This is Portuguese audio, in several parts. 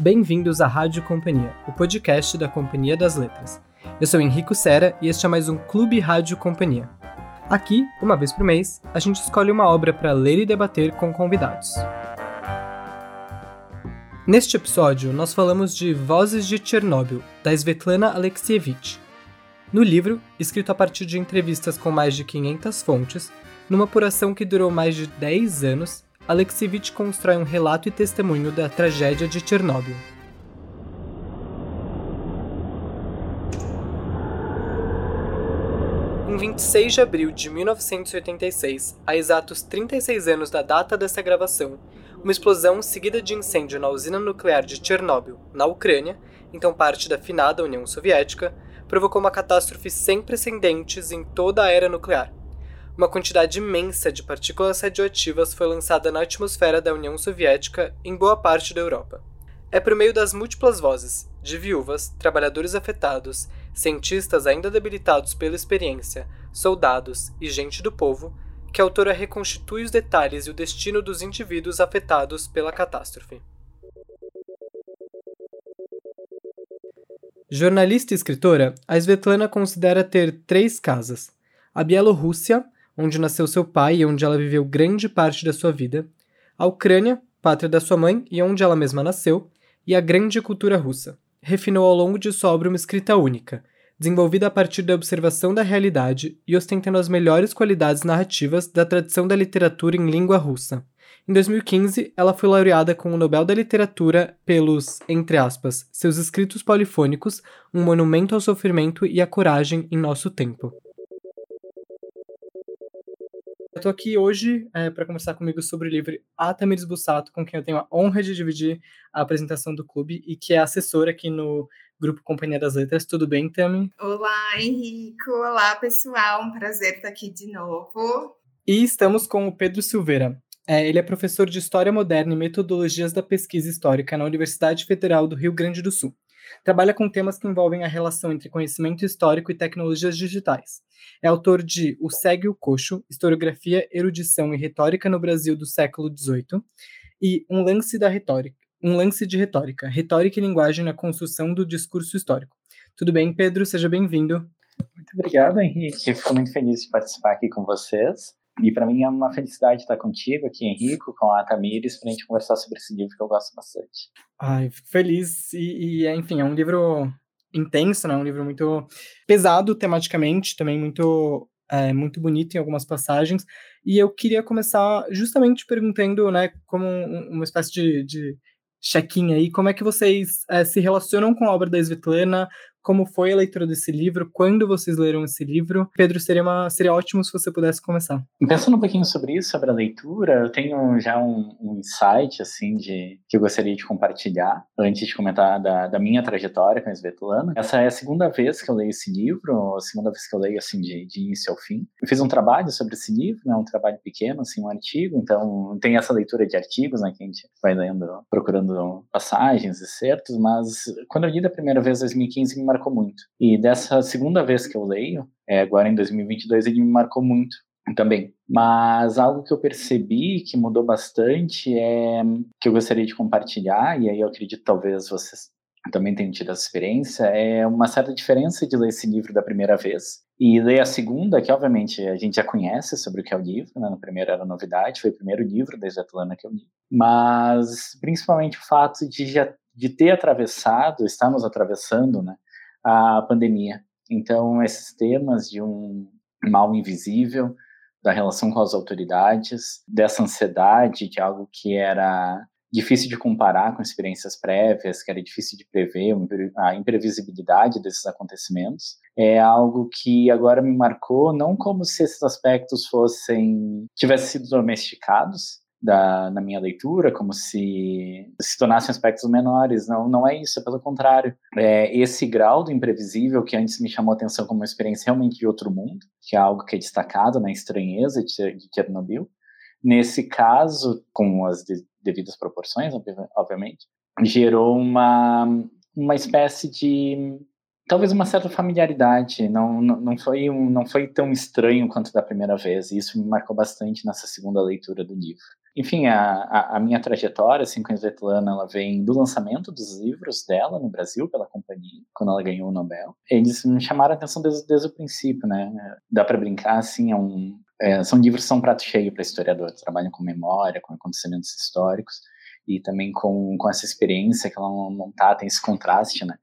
Bem-vindos à Rádio Companhia, o podcast da Companhia das Letras. Eu sou Henrico Sera e este é mais um Clube Rádio Companhia. Aqui, uma vez por mês, a gente escolhe uma obra para ler e debater com convidados. Neste episódio, nós falamos de Vozes de Chernobyl, da Svetlana Alexievich. No livro, escrito a partir de entrevistas com mais de 500 fontes, numa apuração que durou mais de 10 anos, Alexievich constrói um relato e testemunho da tragédia de Chernobyl. Em 26 de abril de 1986, a exatos 36 anos da data dessa gravação, uma explosão seguida de incêndio na usina nuclear de Chernobyl, na Ucrânia, então parte da finada União Soviética, provocou uma catástrofe sem precedentes em toda a era nuclear uma quantidade imensa de partículas radioativas foi lançada na atmosfera da União Soviética em boa parte da Europa. É por meio das múltiplas vozes de viúvas, trabalhadores afetados, cientistas ainda debilitados pela experiência, soldados e gente do povo que a autora reconstitui os detalhes e o destino dos indivíduos afetados pela catástrofe. Jornalista e escritora, a Svetlana considera ter três casas: a Bielorrússia, onde nasceu seu pai e onde ela viveu grande parte da sua vida, a Ucrânia, pátria da sua mãe e onde ela mesma nasceu, e a grande cultura russa. Refinou ao longo de sua obra uma escrita única, desenvolvida a partir da observação da realidade e ostentando as melhores qualidades narrativas da tradição da literatura em língua russa. Em 2015, ela foi laureada com o Nobel da Literatura pelos, entre aspas, seus escritos polifônicos, um monumento ao sofrimento e à coragem em nosso tempo. Eu tô aqui hoje é, para conversar comigo sobre o livro A Tamiris Bussato, com quem eu tenho a honra de dividir a apresentação do clube e que é assessora aqui no Grupo Companhia das Letras. Tudo bem, Tami? Olá, Henrico. Olá, pessoal. Um prazer estar aqui de novo. E estamos com o Pedro Silveira. É, ele é professor de História Moderna e Metodologias da Pesquisa Histórica na Universidade Federal do Rio Grande do Sul. Trabalha com temas que envolvem a relação entre conhecimento histórico e tecnologias digitais. É autor de O Segue o Coxo, Historiografia, Erudição e Retórica no Brasil do século XVIII e Um Lance da Retórica, Um Lance de Retórica, Retórica e Linguagem na Construção do Discurso Histórico. Tudo bem, Pedro? Seja bem-vindo. Muito obrigado, Henrique. Fico muito feliz de participar aqui com vocês. E para mim é uma felicidade estar contigo aqui, Henrico, com a Tamires, para a gente conversar sobre esse livro que eu gosto bastante. Ai, fico feliz. E, e, enfim, é um livro intenso, né? Um livro muito pesado tematicamente, também muito é, muito bonito em algumas passagens. E eu queria começar justamente perguntando, né, como uma espécie de, de check-in aí, como é que vocês é, se relacionam com a obra da Svetlana, como foi a leitura desse livro, quando vocês leram esse livro. Pedro, seria, uma, seria ótimo se você pudesse começar. Pensando um pouquinho sobre isso, sobre a leitura, eu tenho já um, um insight, assim, de, que eu gostaria de compartilhar, antes de comentar da, da minha trajetória com a Svetlana. Essa é a segunda vez que eu leio esse livro, a segunda vez que eu leio, assim, de, de início ao fim. Eu fiz um trabalho sobre esse livro, né, um trabalho pequeno, assim, um artigo, então tem essa leitura de artigos, né, que a gente vai lendo, procurando passagens e certos, mas quando eu li da primeira vez, em 2015, me marcou muito. E dessa segunda vez que eu leio, é, agora em 2022, ele me marcou muito também. Mas algo que eu percebi que mudou bastante é que eu gostaria de compartilhar, e aí eu acredito talvez vocês também tenham tido essa experiência, é uma certa diferença de ler esse livro da primeira vez e ler a segunda, que obviamente a gente já conhece sobre o que é o livro, né? no primeiro era novidade, foi o primeiro livro da Svetlana que eu li, mas principalmente o fato de já de ter atravessado, estamos atravessando, né, a pandemia. Então, esses temas de um mal invisível, da relação com as autoridades, dessa ansiedade de algo que era difícil de comparar com experiências prévias, que era difícil de prever, a imprevisibilidade desses acontecimentos, é algo que agora me marcou não como se esses aspectos fossem tivessem sido domesticados, da, na minha leitura, como se se tornassem aspectos menores. Não, não é isso, é pelo contrário. É esse grau do imprevisível que antes me chamou a atenção como uma experiência realmente de outro mundo, que é algo que é destacado na estranheza de, de Chernobyl. Nesse caso, com as de, devidas proporções, obviamente, gerou uma, uma espécie de talvez uma certa familiaridade, não, não, não, foi um, não foi tão estranho quanto da primeira vez, e isso me marcou bastante nessa segunda leitura do livro. Enfim, a, a, a, minha trajetória assim, com a Svetlana, ela vem do lançamento dos livros dela no Brasil, pela companhia, quando ela ganhou o Nobel. Eles me chamaram a atenção desde, desde o princípio, né? Dá para brincar, assim, é um, é, são livros que são prato cheio para historiadores, trabalham com memória, com acontecimentos históricos, e também com, com essa experiência que ela não, tem esse contraste, né?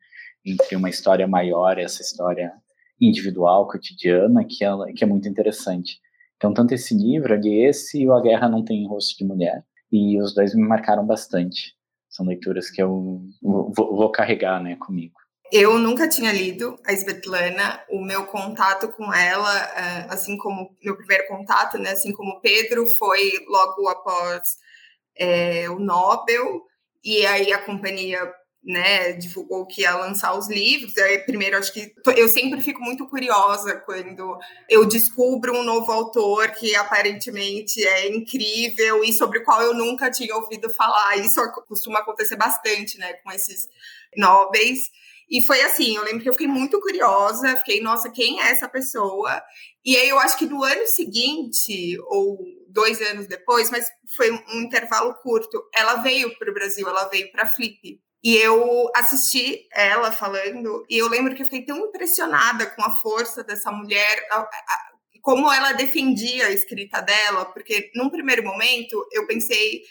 Entre uma história maior e essa história individual, cotidiana, que, ela, que é muito interessante. Então, tanto esse livro, ali, esse e o A Guerra Não Tem Rosto de Mulher. E os dois me marcaram bastante. São leituras que eu vou, vou carregar né, comigo. Eu nunca tinha lido a Svetlana. O meu contato com ela, eh, assim como meu primeiro contato, né, assim como Pedro, foi logo após é, o Nobel. E aí a companhia né, divulgou que ia lançar os livros. Aí, primeiro, acho que eu sempre fico muito curiosa quando eu descubro um novo autor que aparentemente é incrível e sobre o qual eu nunca tinha ouvido falar. Isso costuma acontecer bastante, né, com esses nobres. E foi assim, eu lembro que eu fiquei muito curiosa, fiquei, nossa, quem é essa pessoa? E aí eu acho que no ano seguinte, ou dois anos depois, mas foi um intervalo curto, ela veio para o Brasil, ela veio para Flip. E eu assisti ela falando, e eu lembro que eu fiquei tão impressionada com a força dessa mulher, como ela defendia a escrita dela, porque num primeiro momento eu pensei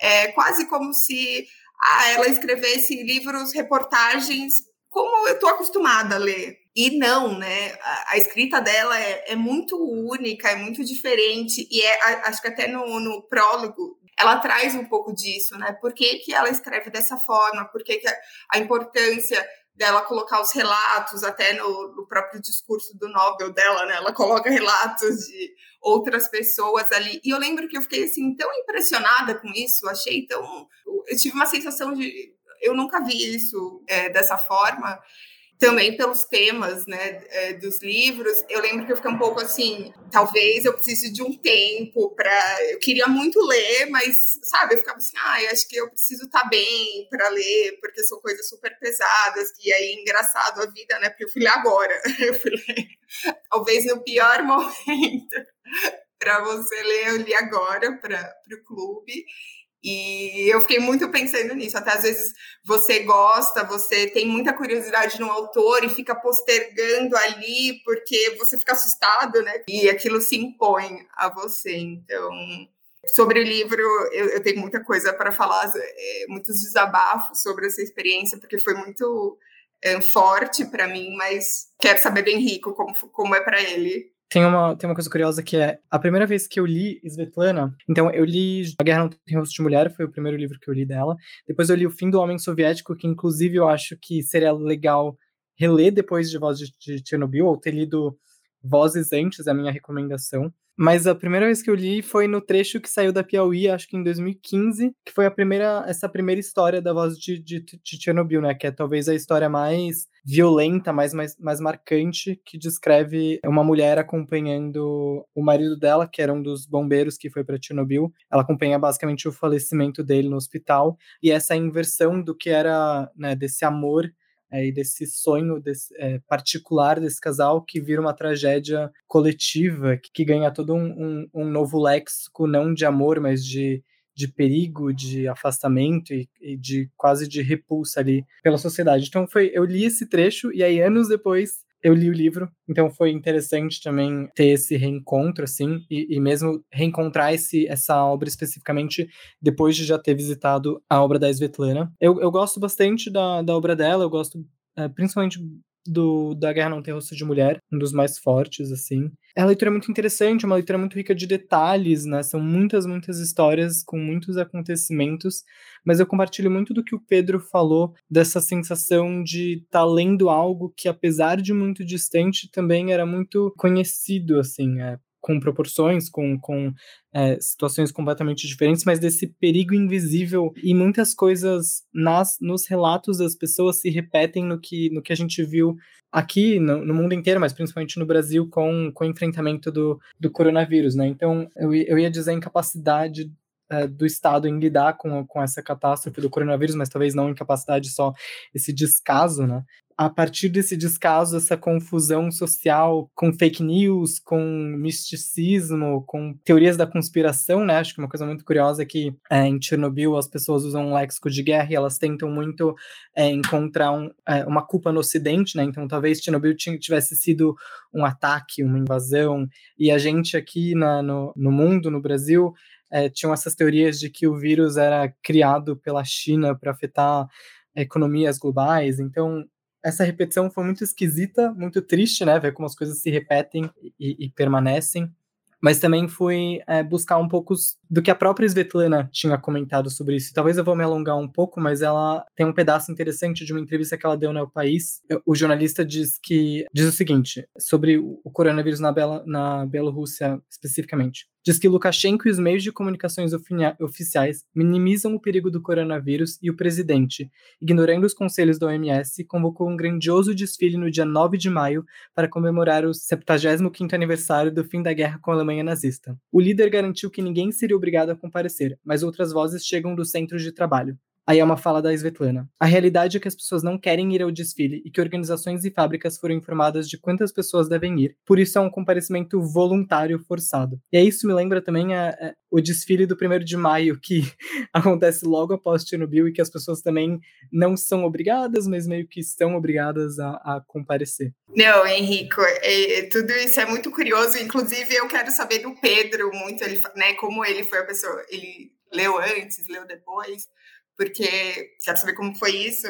é, quase como se ah, ela escrevesse livros, reportagens, como eu estou acostumada a ler. E não, né? A, a escrita dela é, é, muito única, é muito diferente, e é, acho que até no, no prólogo ela traz um pouco disso, né? Por que, que ela escreve dessa forma? Por que, que a, a importância dela colocar os relatos, até no, no, próprio discurso do Nobel dela, né? Ela coloca relatos de outras pessoas ali. E eu lembro que eu fiquei assim tão impressionada com isso, achei tão. Eu tive uma sensação de. Eu nunca vi isso é, dessa forma também pelos temas né, é, dos livros, eu lembro que eu fiquei um pouco assim, talvez eu precise de um tempo para. Eu queria muito ler, mas, sabe, eu ficava assim, ah, acho que eu preciso estar tá bem para ler, porque são coisas super pesadas. E aí, engraçado a vida, né? Porque eu fui ler agora. Eu fui ler, talvez no pior momento para você ler, eu li agora para o clube. E eu fiquei muito pensando nisso. Até às vezes você gosta, você tem muita curiosidade no autor e fica postergando ali porque você fica assustado, né? E aquilo se impõe a você. Então, sobre o livro, eu, eu tenho muita coisa para falar, é, muitos desabafos sobre essa experiência, porque foi muito é, forte para mim, mas quero saber do Henrico como, como é para ele. Tem uma, tem uma coisa curiosa que é a primeira vez que eu li Svetlana, então eu li A Guerra Não Tem Rosto de Mulher, foi o primeiro livro que eu li dela. Depois eu li O Fim do Homem Soviético, que inclusive eu acho que seria legal reler depois de Voz de, de Chernobyl, ou ter lido Vozes antes, é a minha recomendação. Mas a primeira vez que eu li foi no trecho que saiu da Piauí, acho que em 2015, que foi a primeira, essa primeira história da voz de, de, de Chernobyl, né? Que é talvez a história mais violenta, mais, mais, mais marcante, que descreve uma mulher acompanhando o marido dela, que era um dos bombeiros que foi para Chernobyl. Ela acompanha basicamente o falecimento dele no hospital e essa inversão do que era, né, desse amor e desse sonho desse, é, particular desse casal que vira uma tragédia coletiva, que, que ganha todo um, um, um, novo léxico, não de amor, mas de, de perigo, de afastamento e, e, de quase de repulsa ali pela sociedade. Então foi, eu li esse trecho e aí anos depois eu li o livro, então foi interessante também ter esse reencontro, assim, e, e, mesmo reencontrar esse, essa obra especificamente depois de já ter visitado a obra da Svetlana. Eu, eu gosto bastante da, da obra dela, eu gosto é, principalmente do da Guerra Não Tem Rosto de Mulher, um dos mais fortes, assim. É uma leitura muito interessante, uma leitura muito rica de detalhes, né? São muitas, muitas histórias com muitos acontecimentos, mas eu compartilho muito do que o Pedro falou, dessa sensação de estar tá lendo algo que, apesar de muito distante, também era muito conhecido, assim, é, com proporções, com, com é, situações completamente diferentes, mas desse perigo invisível e muitas coisas nas nos relatos das pessoas se repetem no que, no que a gente viu aqui no, no mundo inteiro, mas principalmente no Brasil com, com o enfrentamento do, do coronavírus, né? Então eu, eu ia dizer a incapacidade é, do Estado em lidar com, com essa catástrofe do coronavírus, mas talvez não incapacidade só esse descaso, né? A partir desse descaso, essa confusão social com fake news, com misticismo, com teorias da conspiração, né? Acho que uma coisa muito curiosa é que é, em Chernobyl as pessoas usam um léxico de guerra e elas tentam muito é, encontrar um, é, uma culpa no Ocidente, né? Então talvez Chernobyl tivesse sido um ataque, uma invasão, e a gente aqui na, no, no mundo, no Brasil, é, tinham essas teorias de que o vírus era criado pela China para afetar economias globais. Então, essa repetição foi muito esquisita, muito triste, né? Ver como as coisas se repetem e, e permanecem. Mas também fui é, buscar um pouco do que a própria Svetlana tinha comentado sobre isso. Talvez eu vou me alongar um pouco, mas ela tem um pedaço interessante de uma entrevista que ela deu no País. O jornalista diz que diz o seguinte sobre o coronavírus na, Bela, na Bielorrússia especificamente diz que Lukashenko e os meios de comunicações oficiais minimizam o perigo do coronavírus e o presidente, ignorando os conselhos da OMS, convocou um grandioso desfile no dia 9 de maio para comemorar o 75º aniversário do fim da guerra com a Alemanha nazista. O líder garantiu que ninguém seria obrigado a comparecer, mas outras vozes chegam dos centros de trabalho. Aí é uma fala da Svetlana. A realidade é que as pessoas não querem ir ao desfile e que organizações e fábricas foram informadas de quantas pessoas devem ir. Por isso é um comparecimento voluntário forçado. E aí isso me lembra também a, a, o desfile do 1 de maio, que acontece logo após Chernobyl e que as pessoas também não são obrigadas, mas meio que estão obrigadas a, a comparecer. Não, Henrico, é, é, tudo isso é muito curioso. Inclusive, eu quero saber do Pedro muito, ele, né, como ele foi a pessoa, ele leu antes, leu depois porque quero saber como foi isso.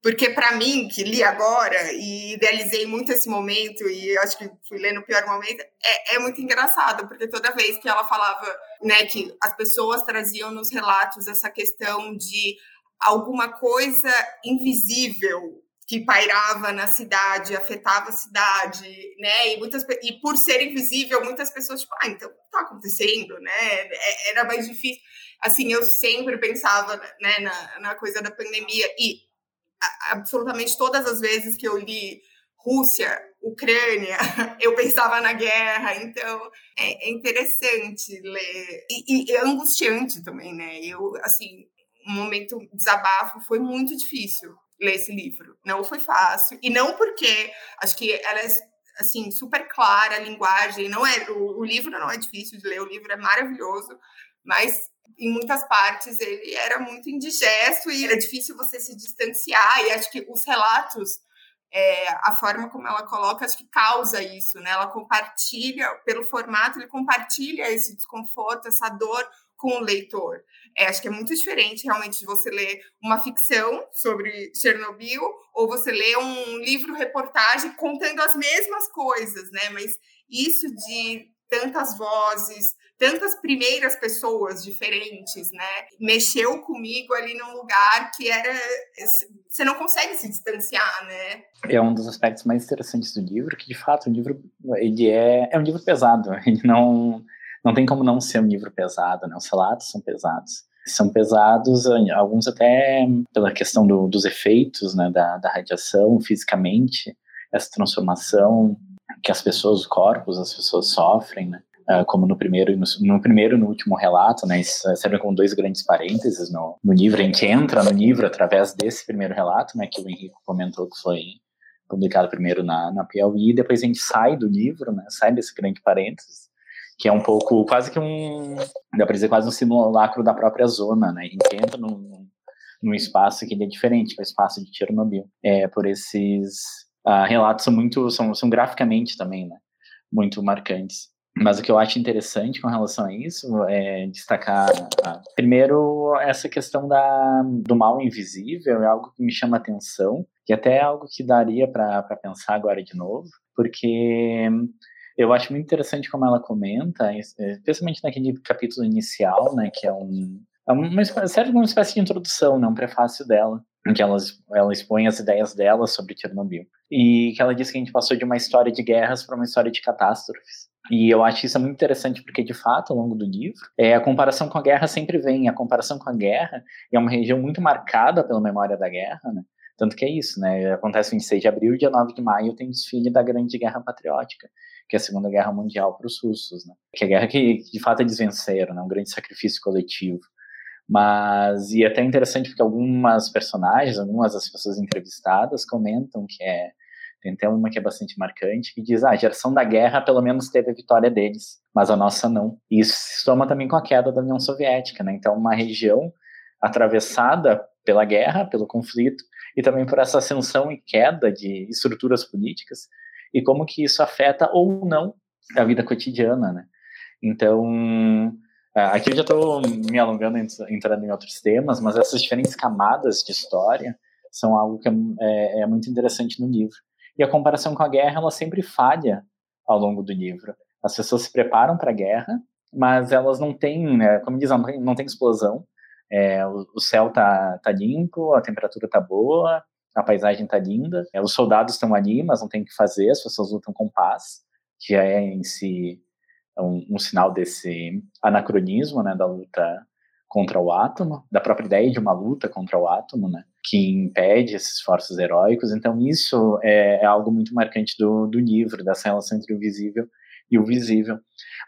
Porque para mim, que li agora e idealizei muito esse momento, e acho que fui ler no pior momento, é, é muito engraçado, porque toda vez que ela falava né, que as pessoas traziam nos relatos essa questão de alguma coisa invisível que pairava na cidade, afetava a cidade, né? E muitas e por ser invisível, muitas pessoas tipo, ah, então tá acontecendo, né? É, era mais difícil assim, eu sempre pensava né, na, na coisa da pandemia e absolutamente todas as vezes que eu li Rússia, Ucrânia, eu pensava na guerra, então é, é interessante ler. E, e, é angustiante também, né? Eu, assim, um momento desabafo foi muito difícil ler esse livro, não foi fácil. E não porque acho que ela é assim super clara a linguagem, não é o, o livro não é difícil de ler, o livro é maravilhoso, mas em muitas partes ele era muito indigesto e era difícil você se distanciar. E acho que os relatos, é, a forma como ela coloca, acho que causa isso, né? Ela compartilha, pelo formato, ele compartilha esse desconforto, essa dor com o leitor. É, acho que é muito diferente realmente de você ler uma ficção sobre Chernobyl ou você ler um livro reportagem contando as mesmas coisas, né? Mas isso de tantas vozes, tantas primeiras pessoas diferentes, né? Mexeu comigo ali num lugar que era você não consegue se distanciar, né? É um dos aspectos mais interessantes do livro, que de fato o livro ele é é um livro pesado, ele não não tem como não ser um livro pesado, né? Os relatos são pesados. São pesados, alguns até pela questão do, dos efeitos né, da, da radiação fisicamente, essa transformação que as pessoas, os corpos, as pessoas sofrem, né? Uh, como no primeiro, no, no primeiro e no último relato, né, sempre com dois grandes parênteses no, no livro, a gente entra no livro através desse primeiro relato, né, que o Henrique comentou que foi publicado primeiro na, na Piauí, e depois a gente sai do livro, né, sai desse grande parênteses, que é um pouco, quase que um, dá para dizer, quase um simulacro da própria zona, né, a gente entra num, num espaço que é diferente, que é o espaço de Chernobyl, é, por esses uh, relatos são muito, são, são graficamente também, né, muito marcantes. Mas o que eu acho interessante com relação a isso é destacar, primeiro, essa questão da, do mal invisível é algo que me chama atenção, que até é algo que daria para pensar agora de novo, porque eu acho muito interessante como ela comenta, especialmente naquele capítulo inicial, né, que é um, é uma, como uma espécie de introdução, né, um prefácio dela, em que ela, ela expõe as ideias dela sobre Chernobyl. E que ela diz que a gente passou de uma história de guerras para uma história de catástrofes. E eu acho isso muito interessante porque, de fato, ao longo do livro, é, a comparação com a guerra sempre vem. A comparação com a guerra é uma região muito marcada pela memória da guerra, né? Tanto que é isso, né? Acontece 26 de abril dia 9 de maio tem desfile da Grande Guerra Patriótica, que é a Segunda Guerra Mundial para os russos, né? Que é a guerra que, de fato, eles venceram, né? Um grande sacrifício coletivo. Mas, e é até interessante porque algumas personagens, algumas das pessoas entrevistadas comentam que é, tem até uma que é bastante marcante, que diz, ah, a geração da guerra pelo menos teve a vitória deles, mas a nossa não. E isso se soma também com a queda da União Soviética, né? Então, uma região atravessada pela guerra, pelo conflito, e também por essa ascensão e queda de estruturas políticas, e como que isso afeta ou não a vida cotidiana, né? Então, aqui eu já estou me alongando, entrando em outros temas, mas essas diferentes camadas de história são algo que é, é, é muito interessante no livro. E a comparação com a guerra, ela sempre falha ao longo do livro. As pessoas se preparam para a guerra, mas elas não têm, né, como diz, não tem, explosão, é, o, o, céu tá, tá limpo, a temperatura tá boa, a paisagem tá linda, é, os soldados estão ali, mas não tem o que fazer, as pessoas lutam com paz, que é em si um, um sinal desse anacronismo, né, da luta contra o átomo, da própria ideia de uma luta contra o átomo, né, que impede esses esforços heróicos. Então isso é, é algo muito marcante do, do livro, dessa relação entre o visível e o visível.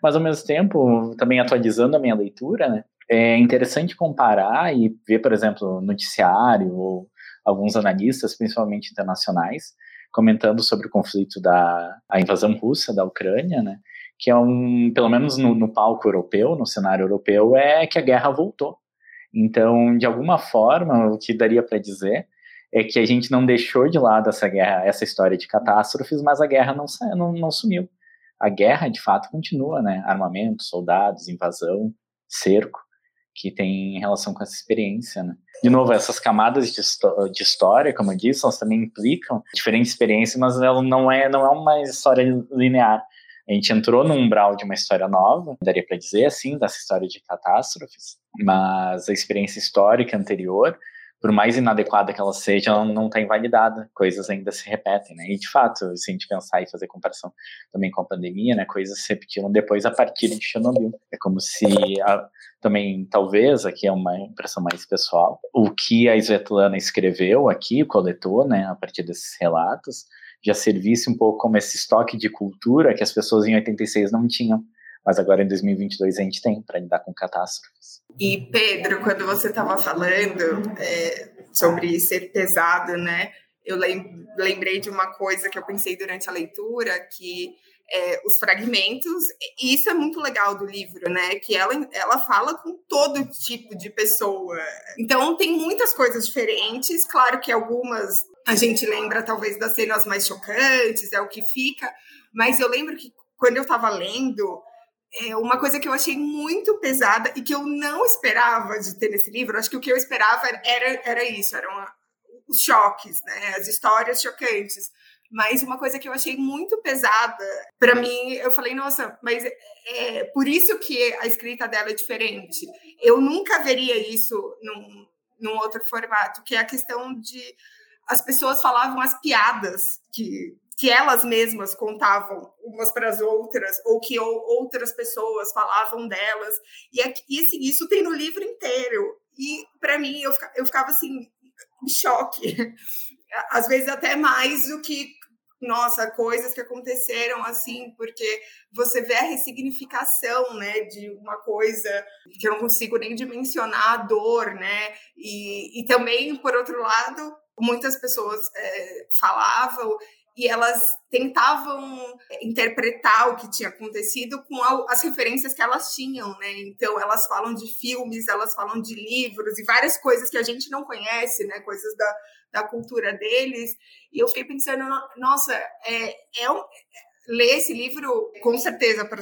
Mas ao mesmo tempo, também atualizando a minha leitura, né, é interessante comparar e ver, por exemplo, noticiário ou alguns analistas, principalmente internacionais, comentando sobre o conflito da a invasão russa da Ucrânia, né? Que é um, pelo menos no, no palco europeu, no cenário europeu, é que a guerra voltou. Então, de alguma forma, o que daria para dizer é que a gente não deixou de lado essa guerra, essa história de catástrofes, mas a guerra não, não, não sumiu. A guerra, de fato, continua, né? Armamento, soldados, invasão, cerco que tem relação com essa experiência, né? De novo, essas camadas de, de história, como eu disse, elas também implicam diferentes experiências, mas ela não é, não é uma história linear. A gente entrou num umbral de uma história nova, daria para dizer assim, dessa história de catástrofes, mas a experiência histórica anterior por mais inadequada que ela seja, ela não está invalidada, coisas ainda se repetem, né? E de fato, se a gente pensar e fazer comparação também com a pandemia, né, coisas se repetiram depois a partir de Chernobyl. É como se a, também, talvez, aqui é uma impressão mais pessoal, o que a Svetlana escreveu aqui, coletou, né, a partir desses relatos, já servisse um pouco como esse estoque de cultura que as pessoas em 86 não tinham mas agora em 2022 a gente tem para lidar com catástrofes. E Pedro, quando você estava falando é, sobre ser pesado, né? Eu lembrei de uma coisa que eu pensei durante a leitura, que é, os fragmentos, e isso é muito legal do livro, né? Que ela, ela fala com todo tipo de pessoa. Então tem muitas coisas diferentes, claro que algumas a gente lembra talvez das cenas mais chocantes, é o que fica, mas eu lembro que quando eu estava lendo, é uma coisa que eu achei muito pesada e que eu não esperava de ter nesse livro. Acho que o que eu esperava era, era isso, eram os choques, né? as histórias chocantes. Mas uma coisa que eu achei muito pesada, para mim, eu falei, nossa, mas é, é por isso que a escrita dela é diferente. Eu nunca veria isso num, num outro formato, que é a questão de as pessoas falavam as piadas que que elas mesmas contavam umas para as outras, ou que outras pessoas falavam delas. E, e assim, isso tem no livro inteiro. E para mim, eu, eu ficava assim, em choque. Às vezes até mais do que nossa, coisas que aconteceram assim, porque você vê a ressignificação, né, de uma coisa que eu não consigo nem dimensionar a dor, né, e, e também, por outro lado, muitas pessoas é, falavam e elas tentavam interpretar o que tinha acontecido com as referências que elas tinham, né? Então elas falam de filmes, elas falam de livros e várias coisas que a gente não conhece, né? Coisas da, da cultura deles. E eu fiquei pensando, nossa, é, é um, ler esse livro com certeza para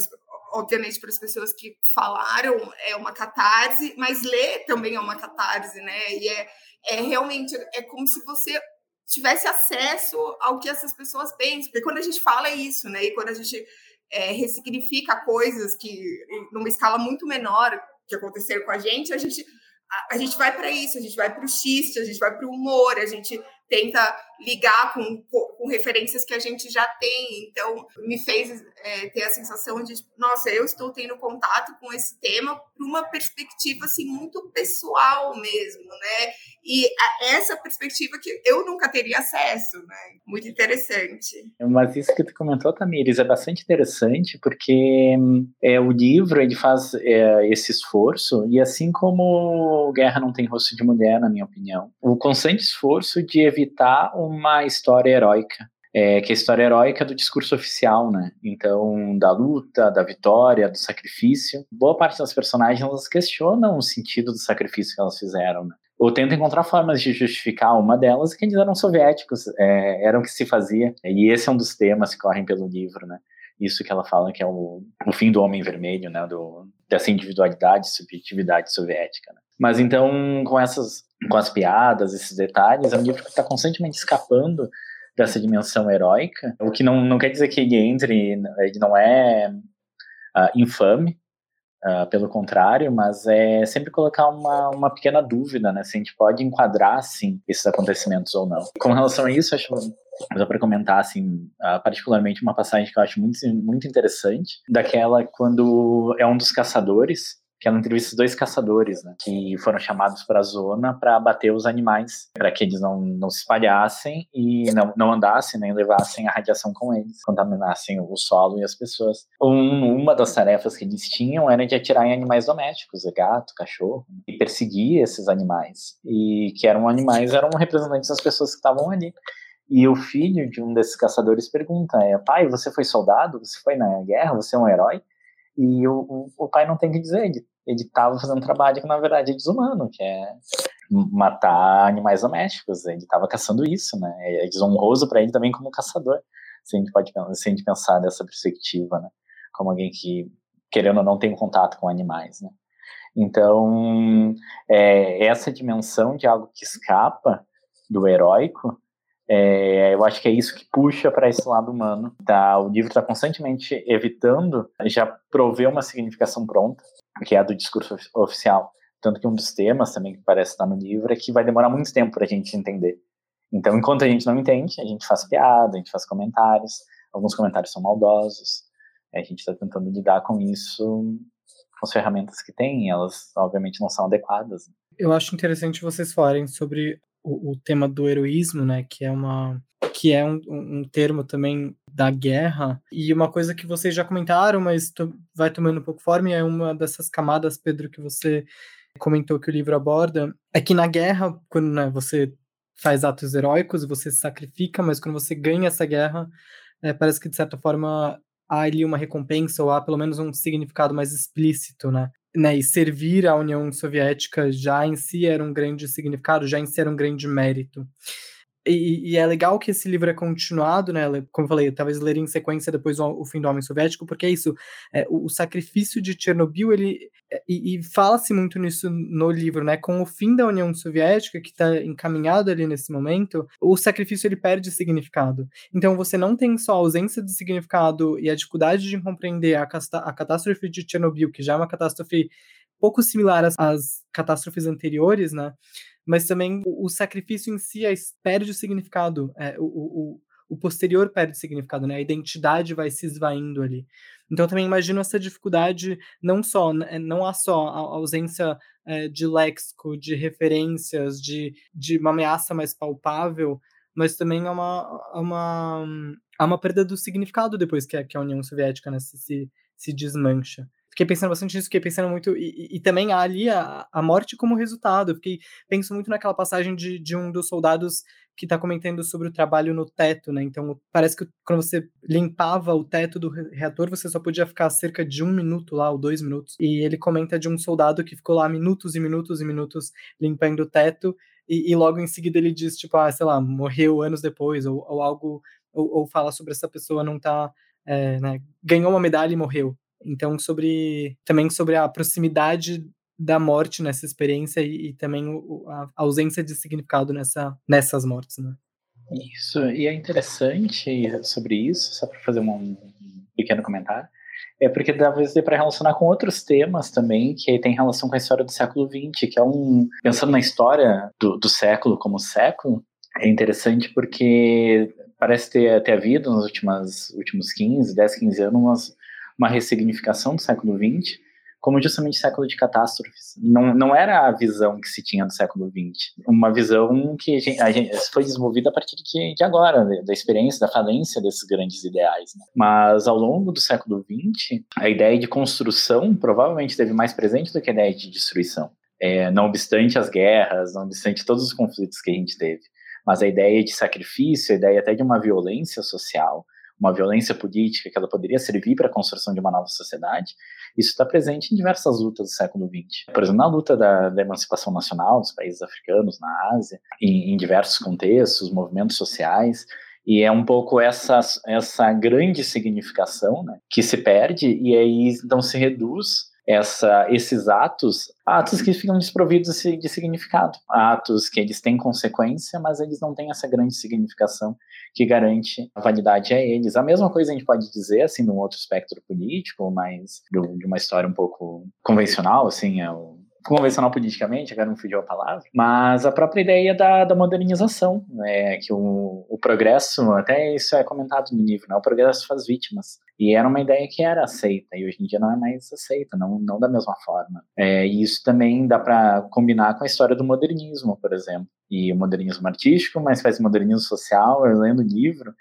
obviamente para as pessoas que falaram é uma catarse, mas ler também é uma catarse, né? E é, é realmente é como se você tivesse acesso ao que essas pessoas pensam. Porque quando a gente fala é isso, né? E quando a gente é, ressignifica coisas que, numa escala muito menor, que aconteceram com a gente, a gente, a, a gente vai para isso, a gente vai para o xiste, a gente vai para o humor, a gente tenta ligar com, com referências que a gente já tem. Então, me fez é, ter a sensação de, nossa, eu estou tendo contato com esse tema por uma perspectiva assim muito pessoal mesmo, né? E essa perspectiva que eu nunca teria acesso, né? Muito interessante. Mas isso que tu comentou, Tamires, é bastante interessante porque é, o livro ele faz é, esse esforço e assim como Guerra não tem rosto de mulher, na minha opinião, o constante esforço de evitar uma história heróica é, que é a história heróica do discurso oficial, né? Então, da luta, da vitória, do sacrifício. Boa parte das personagens elas questionam o sentido do sacrifício que elas fizeram, né? Ou tentam encontrar formas de justificar uma delas que eles eram soviéticos, é, eram o que se fazia. E esse é um dos temas que correm pelo livro, né? Isso que ela fala que é o, o fim do homem vermelho, né? Do, dessa individualidade, subjetividade soviética. Né? Mas então, com essas, com as piadas, esses detalhes, é um livro que está constantemente escapando dessa dimensão heróica, o que não, não quer dizer que ele entre, ele não é uh, infame, uh, pelo contrário, mas é sempre colocar uma, uma pequena dúvida, né, se a gente pode enquadrar, assim, esses acontecimentos ou não. Com relação a isso, acho só para comentar, assim, uh, particularmente uma passagem que eu acho muito, muito interessante, daquela quando é um dos caçadores que ela entrevista dois caçadores, né, que foram chamados para a zona para abater os animais, para que eles não, não se espalhassem e não, não andassem, nem levassem a radiação com eles, contaminassem o solo e as pessoas. Um, uma das tarefas que eles tinham era de atirar em animais domésticos, gato, cachorro, e perseguir esses animais, e que eram animais, eram representantes das pessoas que estavam ali. E o filho de um desses caçadores pergunta: é, pai, você foi soldado? Você foi na guerra? Você é um herói? E o, o, pai não tem que dizer, ele estava fazendo um trabalho que na verdade é desumano, que é matar animais domésticos. Ele estava caçando isso, né? É desonroso para ele também como caçador, se a gente pode se a gente pensar dessa perspectiva, né? Como alguém que querendo ou não tem contato com animais, né? Então, é, essa dimensão de algo que escapa do heróico é, eu acho que é isso que puxa para esse lado humano. Tá? O livro está constantemente evitando já prover uma significação pronta, que é a do discurso oficial. Tanto que um dos temas também que parece estar no livro é que vai demorar muito tempo para a gente entender. Então, enquanto a gente não entende, a gente faz piada, a gente faz comentários. Alguns comentários são maldosos. A gente está tentando lidar com isso com as ferramentas que tem. Elas, obviamente, não são adequadas. Eu acho interessante vocês falarem sobre o, o tema do heroísmo, né, que é uma que é um, um termo também da guerra e uma coisa que vocês já comentaram, mas vai tomando um pouco forma e é uma dessas camadas, Pedro, que você comentou que o livro aborda, é que na guerra, quando né, você faz atos heróicos, você se sacrifica, mas quando você ganha essa guerra, é, parece que de certa forma há ali uma recompensa ou há pelo menos um significado mais explícito, né? Né, e servir à União Soviética já em si era um grande significado, já em si era um grande mérito. E, é legal que esse livro é continuado, né? Como eu falei, talvez ler em sequência depois o, o fim do Homem Soviético, porque é isso. É, o, o, sacrifício de Chernobyl, ele. É, e, e fala-se muito nisso no livro, né? Com o fim da União Soviética, que está encaminhado ali nesse momento, o sacrifício ele perde significado. Então você não tem só a ausência de significado e a dificuldade de compreender a, a catástrofe de Chernobyl, que já é uma catástrofe pouco similar às, às catástrofes anteriores, né? Mas também o, o sacrifício em si é, perde o significado, é, o, o, o posterior perde o significado, né? A identidade vai se esvaindo ali. Então também imagino essa dificuldade, não só, né, não há só a ausência é, de léxico, de referências, de, de uma ameaça mais palpável, mas também há uma, uma, há uma perda do significado depois que a, que a União Soviética né, se, se desmancha fiquei pensando bastante nisso, fiquei pensando muito. E, e também ali a, a morte como resultado. Eu fiquei penso muito naquela passagem de, de um dos soldados que está comentando sobre o trabalho no teto, né? Então, parece que quando você limpava o teto do reator, você só podia ficar cerca de um minuto lá, ou dois minutos. E ele comenta de um soldado que ficou lá minutos e minutos e minutos limpando o teto, e, e logo em seguida ele diz, tipo, ah, sei lá, morreu anos depois, ou, ou algo, ou, ou, fala sobre essa pessoa não tá, é, né, ganhou uma medalha e morreu. Então, sobre também sobre a proximidade da morte nessa experiência e, e também o, a ausência de significado nessa, nessas mortes, né? Isso, e é interessante sobre isso, só para fazer um, pequeno comentário, é porque dê para relacionar com outros temas também, que tem relação com a história do século XX, que é um. Pensando na história do, do século como século, é interessante porque parece ter, ter havido nos últimos 15, 10, 15 anos uma ressignificação do século XX como justamente século de catástrofes. Não, não era a visão que se tinha do século XX, uma visão que a gente, a gente foi desenvolvida a partir de, de agora, da experiência, da falência desses grandes ideais. Né? Mas ao longo do século XX, a ideia de construção provavelmente esteve mais presente do que a ideia de destruição. É, não obstante as guerras, não obstante todos os conflitos que a gente teve. Mas a ideia de sacrifício, a ideia até de uma violência social, uma violência política que ela poderia servir para a construção de uma nova sociedade, isso está presente em diversas lutas do século XX. Por exemplo, na luta da, da emancipação nacional dos países africanos, na Ásia, em, em diversos contextos, movimentos sociais, e é um pouco essa, essa grande significação né, que se perde e aí então se reduz essa, esses atos, atos que ficam desprovidos de significado, atos que eles têm consequência, mas eles não têm essa grande significação que garante a validade a eles. A mesma coisa a gente pode dizer, assim, num outro espectro político, mas de uma história um pouco convencional, assim, é o convencional politicamente, agora não fugiu a palavra, mas a própria ideia da, da modernização, né, que o, o progresso, até isso é comentado no livro, né, o progresso faz vítimas. E era uma ideia que era aceita, e hoje em dia não é mais aceita, não, não da mesma forma. É, e isso também dá para combinar com a história do modernismo, por exemplo. E o modernismo artístico, mas faz modernismo social, eu lendo o livro,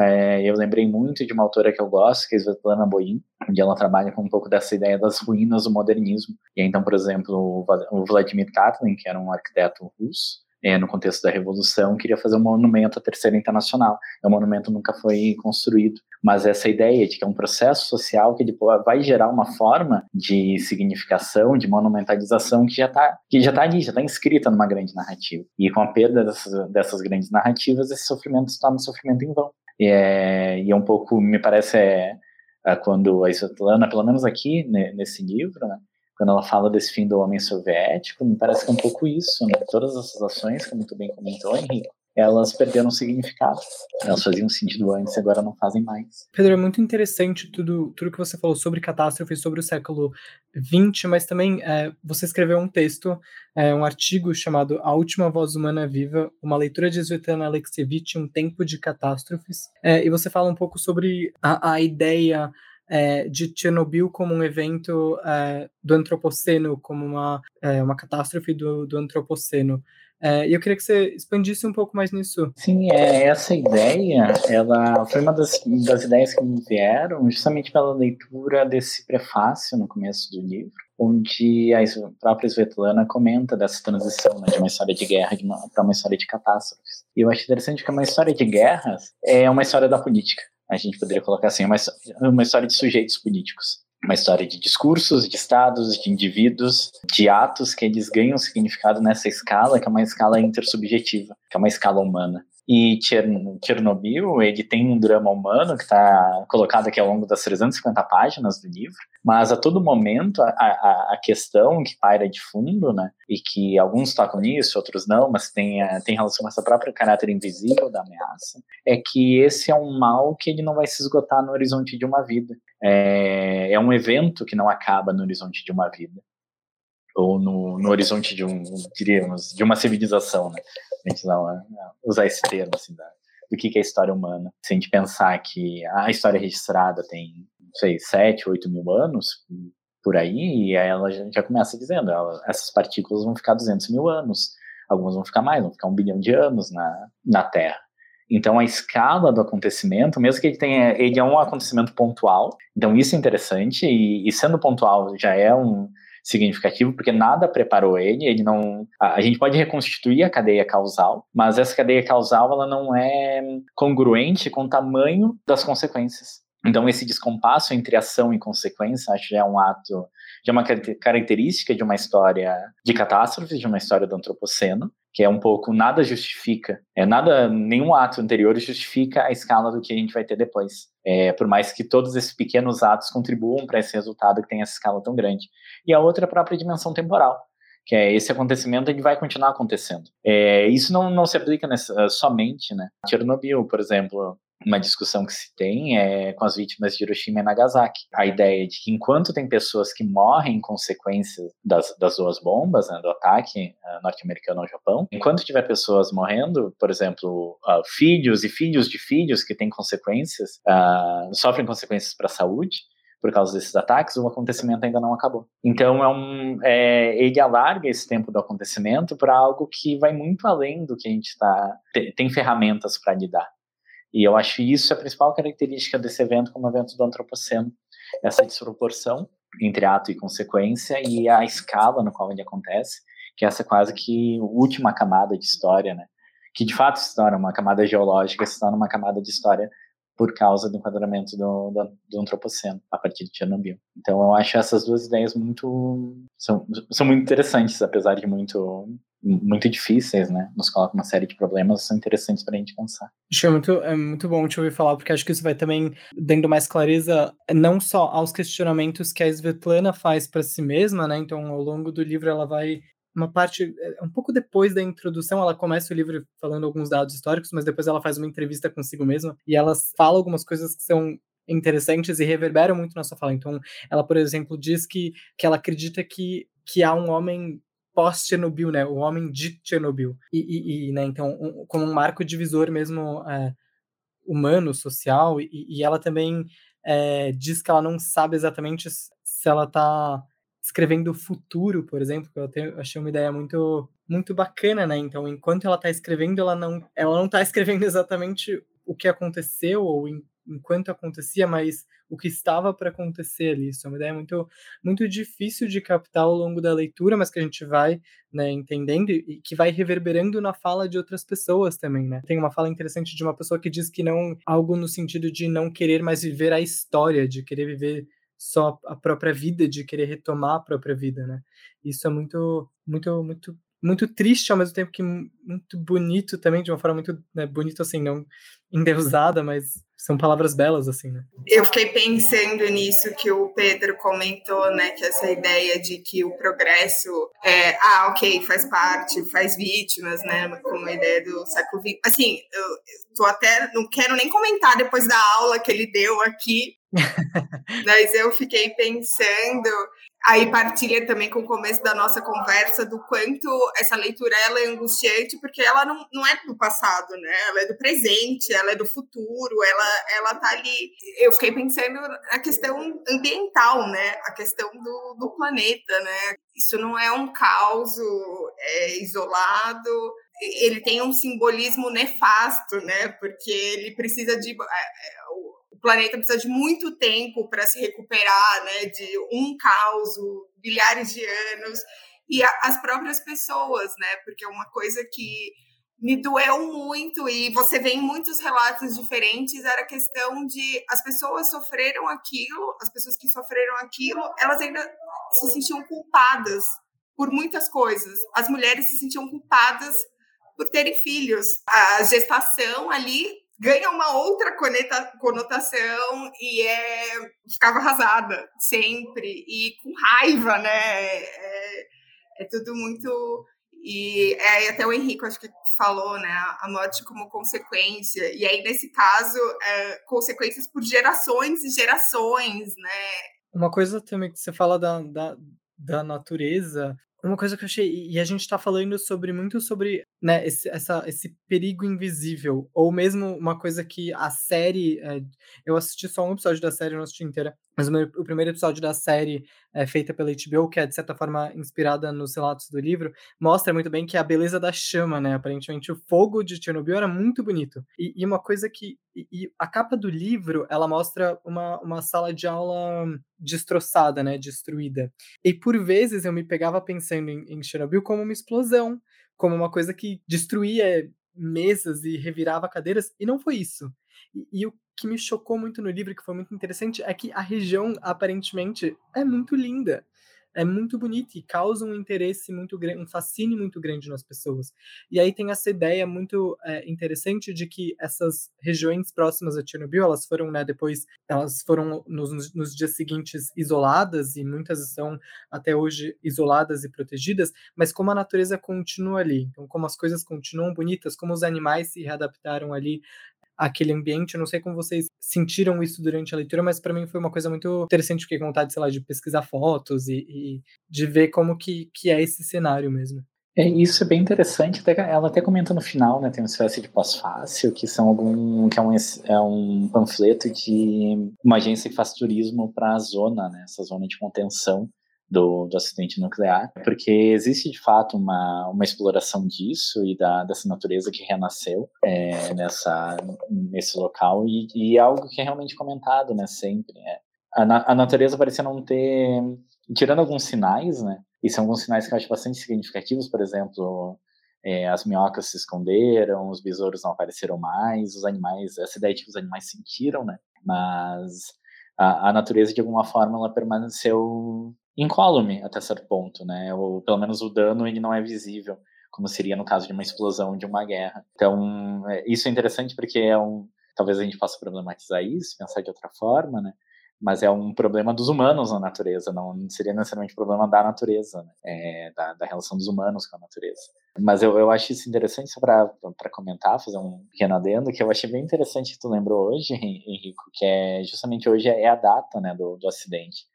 é, eu lembrei muito de uma autora que eu gosto, que é Svetlana Boim, onde ela trabalha com um pouco dessa ideia das ruínas do modernismo. E então, por exemplo, o Vladimir Tatlin, que era um arquiteto russo, é, no contexto da Revolução, queria fazer um monumento à Terceira Internacional. O monumento nunca foi construído, mas essa ideia de que é um processo social que depois vai gerar uma forma de significação, de monumentalização que já está que já tá ali, já está inscrita numa grande narrativa. E com a perda dessas, dessas grandes narrativas, esse sofrimento se torna um sofrimento em vão. E é, e é um pouco, me parece, é, é quando a Svetlana, pelo menos aqui né, nesse livro, né, quando ela fala desse fim do homem soviético, me parece que é um pouco isso, né? Todas essas ações, como tu bem comentou, Henrique, elas perderam significado. Elas faziam sentido antes agora não fazem mais. Pedro, é muito interessante tudo, tudo que você falou sobre catástrofe, sobre o século XX, mas também é, você escreveu um texto, é, um artigo chamado A Última Voz Humana Viva, uma leitura de Svetlana Alexievich, Um Tempo de Catástrofes, é, e você fala um pouco sobre a, a ideia é, de Chernobyl como um evento é, do antropoceno, como uma, é, uma catástrofe do, do antropoceno. É, eu queria que você expandisse um pouco mais nisso. Sim, é, essa ideia, ela foi uma das, das ideias que me vieram justamente pela leitura desse prefácio no começo do livro, onde a própria Svetlana comenta dessa transição né, de uma história de guerra para uma história de catástrofes. E eu acho interessante que uma história de guerras é uma história da política a gente poderia colocar assim, uma, uma história de sujeitos políticos. Uma história de discursos, de estados, de indivíduos, de atos que eles ganham significado nessa escala, que é uma escala intersubjetiva, que é uma escala humana. E Chernobyl, ele tem um drama humano que está colocado aqui ao longo das 350 páginas do livro, mas a todo momento a, a, a, questão que paira de fundo, né, e que alguns tocam nisso, outros não, mas tem, eh, tem relação com essa própria caráter invisível da ameaça, é que esse é um mal que ele não vai se esgotar no horizonte de uma vida. É, é um evento que não acaba no horizonte de uma vida ou no, no horizonte de um, diríamos, de uma civilização, né? A gente usar, usar esse termo, assim, da, do que, que é história humana. Se a gente pensar que a história registrada tem, não sei, 7, 8 mil anos, por aí, e aí ela já, já começa dizendo, ela, essas partículas vão ficar 200 mil anos, algumas vão ficar mais, vão ficar um bilhão de anos na, na Terra. Então a escala do acontecimento, mesmo que ele tenha, ele é um acontecimento pontual, então isso é interessante, e, e sendo pontual já é um, significativo, porque nada preparou ele, ele não... A, gente pode reconstituir a cadeia causal, mas essa cadeia causal, ela não é congruente com o tamanho das consequências. Então, esse descompasso entre ação e consequência, acho que é um ato, já é uma característica de uma história de catástrofes, de uma história do antropoceno, que é um pouco nada justifica, é nada, nenhum ato anterior justifica a escala do que a gente vai ter depois. É, por mais que todos esses pequenos atos contribuam para esse resultado que tem essa escala tão grande. E a outra é a própria dimensão temporal, que é esse acontecimento ele vai continuar acontecendo. É, isso não, não se aplica nessa, somente, né? Chernobyl, por exemplo, uma discussão que se tem é com as vítimas de Hiroshima e Nagasaki. A ideia de que enquanto tem pessoas que morrem em consequência das, das duas bombas, né, do ataque uh, norte-americano ao Japão, enquanto tiver pessoas morrendo, por exemplo, uh, filhos e filhos de filhos que têm consequências, uh, sofrem consequências para a saúde, por causa desses ataques, o acontecimento ainda não acabou. Então, é um, é, ele alarga esse tempo do acontecimento para algo que vai muito além do que a gente. Tem, tem ferramentas para lidar. E eu acho isso a principal característica desse evento como evento do antropoceno, essa desproporção entre ato e consequência e a escala no qual ele acontece, que é essa quase que última camada de história, né? Que de fato se torna uma camada geológica, se torna uma camada de história por causa do enquadramento do, do, do, antropoceno a partir de Chernobyl. Então eu acho essas duas ideias muito são, são muito interessantes, apesar de muito muito difíceis, né? Nos colocam uma série de problemas são interessantes para a gente pensar. Acho é muito, é muito bom te ouvir falar, porque acho que isso vai também dando mais clareza não só aos questionamentos que a Svetlana faz para si mesma, né? Então, ao longo do livro, ela vai uma parte, é, um pouco depois da introdução, ela começa o livro falando alguns dados históricos, mas depois ela faz uma entrevista consigo mesma e ela fala algumas coisas que são interessantes e reverberam muito na sua fala. Então, ela, por exemplo, diz que, que ela acredita que, que há um homem pós-Chernobyl, né? O homem de Chernobyl. E, e, e né? Então, um, como um marco divisor mesmo é, humano, social. E, e ela também é, diz que ela não sabe exatamente se ela está escrevendo o futuro, por exemplo, que eu, achei uma ideia muito muito bacana, né? Então, enquanto ela está escrevendo, ela não ela não está escrevendo exatamente o que aconteceu ou em, enquanto acontecia, mas o que estava para acontecer ali. Isso é uma ideia muito, muito difícil de captar ao longo da leitura, mas que a gente vai né, entendendo e que vai reverberando na fala de outras pessoas também, né? Tem uma fala interessante de uma pessoa que diz que não algo no sentido de não querer mais viver a história, de querer viver só a própria vida, de querer retomar a própria vida, né? Isso é muito, muito, muito muito triste ao mesmo tempo que muito bonito também, de uma forma muito né, bonito assim, não endeusada, mas são palavras belas assim, né? Eu fiquei pensando nisso que o Pedro comentou, né, que essa ideia de que o progresso é, ah, ok, faz parte, faz vítimas, né, como a ideia do século XX. Assim, eu, eu tô até, não quero nem comentar depois da aula que ele deu aqui, mas eu fiquei pensando aí partilha também com o começo da nossa conversa do quanto essa leitura ela é angustiante, porque ela não, não é do passado, né? Ela é do presente, ela é do futuro, ela, ela tá ali. Eu fiquei pensando na questão ambiental, né? A questão do, do planeta, né? Isso não é um caos é, isolado, ele tem um simbolismo nefasto, né? Porque ele precisa de. Planeta precisa de muito tempo para se recuperar, né, de um caos, bilhares de anos, e a, as próprias pessoas, né, porque é uma coisa que me doeu muito e você vê em muitos relatos diferentes era a questão de as pessoas sofreram aquilo, as pessoas que sofreram aquilo, elas ainda se sentiam culpadas por muitas coisas. As mulheres se sentiam culpadas por terem filhos. A gestação ali ganha uma outra conotação e é ficava arrasada sempre e com raiva, né? É, é tudo muito e é, até o Henrique acho que falou, né? A morte como consequência e aí nesse caso é, consequências por gerações e gerações, né? Uma coisa também que você fala da, da, da natureza uma coisa que eu achei, e a gente tá falando sobre muito sobre né, esse, essa, esse perigo invisível, ou mesmo uma coisa que a série. É, eu assisti só um episódio da série, não assisti inteira, mas o, meu, o, primeiro episódio da série é, feita pela HBO, que é de certa forma inspirada nos relatos do livro, mostra muito bem que a beleza da chama, né? Aparentemente o fogo de Chernobyl era muito bonito. E, e uma coisa que. E, e, a capa do livro, ela mostra uma, uma sala de aula destroçada, né? Destruída. E por vezes eu me pegava pensando em, em Chernobyl como uma explosão, como uma coisa que destruía mesas e revirava cadeiras, e não foi isso. E, e, o que me chocou muito no livro, que foi muito interessante, é que a região, aparentemente, é muito linda é muito bonito e causa um interesse muito grande, um fascínio muito grande nas pessoas. E aí tem essa ideia muito é, interessante de que essas regiões próximas a Chernobyl, elas foram, né, depois, elas foram nos, nos dias seguintes isoladas e muitas estão até hoje isoladas e protegidas, mas como a natureza continua ali, então como as coisas continuam bonitas, como os animais se readaptaram ali aquele ambiente. Eu não sei como vocês sentiram isso durante a leitura, mas para mim foi uma coisa muito interessante. Fiquei com vontade, sei lá, de pesquisar fotos e, e de ver como que, que é esse cenário mesmo. É, isso é bem interessante. Até, ela até comenta no final, né? Tem uma espécie de pós-fácil, que são algum. que é um, é um panfleto de uma agência que faz turismo para a zona, né? Essa zona de contenção do, do acidente nuclear, porque existe de fato uma, uma exploração disso e da, dessa natureza que renasceu é, nessa, nesse local e, e é algo que é realmente comentado, né? Sempre. É. A, a natureza parecia não ter. tirando alguns sinais, né? E são alguns sinais que eu acho bastante significativos, por exemplo, é, as minhocas se esconderam, os besouros não apareceram mais, os animais, essa ideia de que os animais sentiram, né? Mas a, a natureza, de alguma forma, ela permaneceu incólume até certo ponto, né? Ou pelo menos o dano ele não é visível, como seria no caso de uma explosão de uma guerra. Então, é, isso é interessante porque é um, talvez a gente possa problematizar isso, pensar de outra forma, né? mas é um problema dos humanos na natureza, não seria necessariamente um problema da natureza, né? é, da, da, relação dos humanos com a natureza. Mas eu, eu acho isso interessante só para comentar, fazer um pequeno adendo, que eu achei bem interessante que tu lembrou hoje, Henrico, que é justamente hoje é a data né, do, do acidente,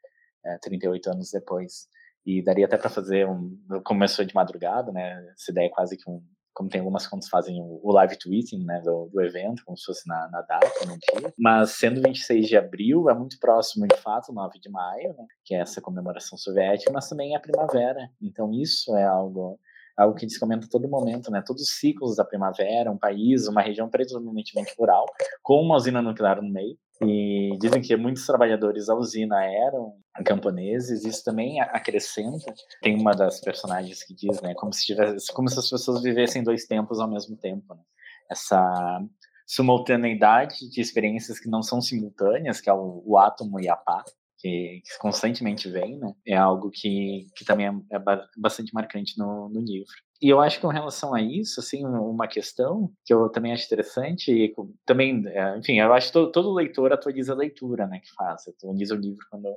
é, 38 anos depois. E daria até para fazer um. Começou de madrugada, né? Essa ideia é quase que um, como tem algumas contas fazem o, live tweeting né, do, do, evento, como se fosse na, na, data, no dia. Mas sendo 26 de abril, é muito próximo, de fato, 9 de maio, né, que é essa comemoração soviética, mas também é a primavera. Então isso é algo algo que se comenta todo momento, né? Todos os ciclos da primavera, um país, uma região predominantemente rural, com uma usina nuclear no meio. E dizem que muitos trabalhadores da usina eram camponeses, isso também acrescenta. Tem uma das personagens que diz, né, como se tivesse, como se as pessoas vivessem dois tempos ao mesmo tempo, né? Essa simultaneidade de experiências que não são simultâneas, que é o, o átomo e a pá, que, que, constantemente vem, né? É algo que, que também é, é bastante marcante no, no livro. E eu acho que com relação a isso, assim, uma questão que eu também acho interessante, e também, é, enfim, eu acho que todo, todo leitor atualiza a leitura, né, que faz, atualiza o livro quando,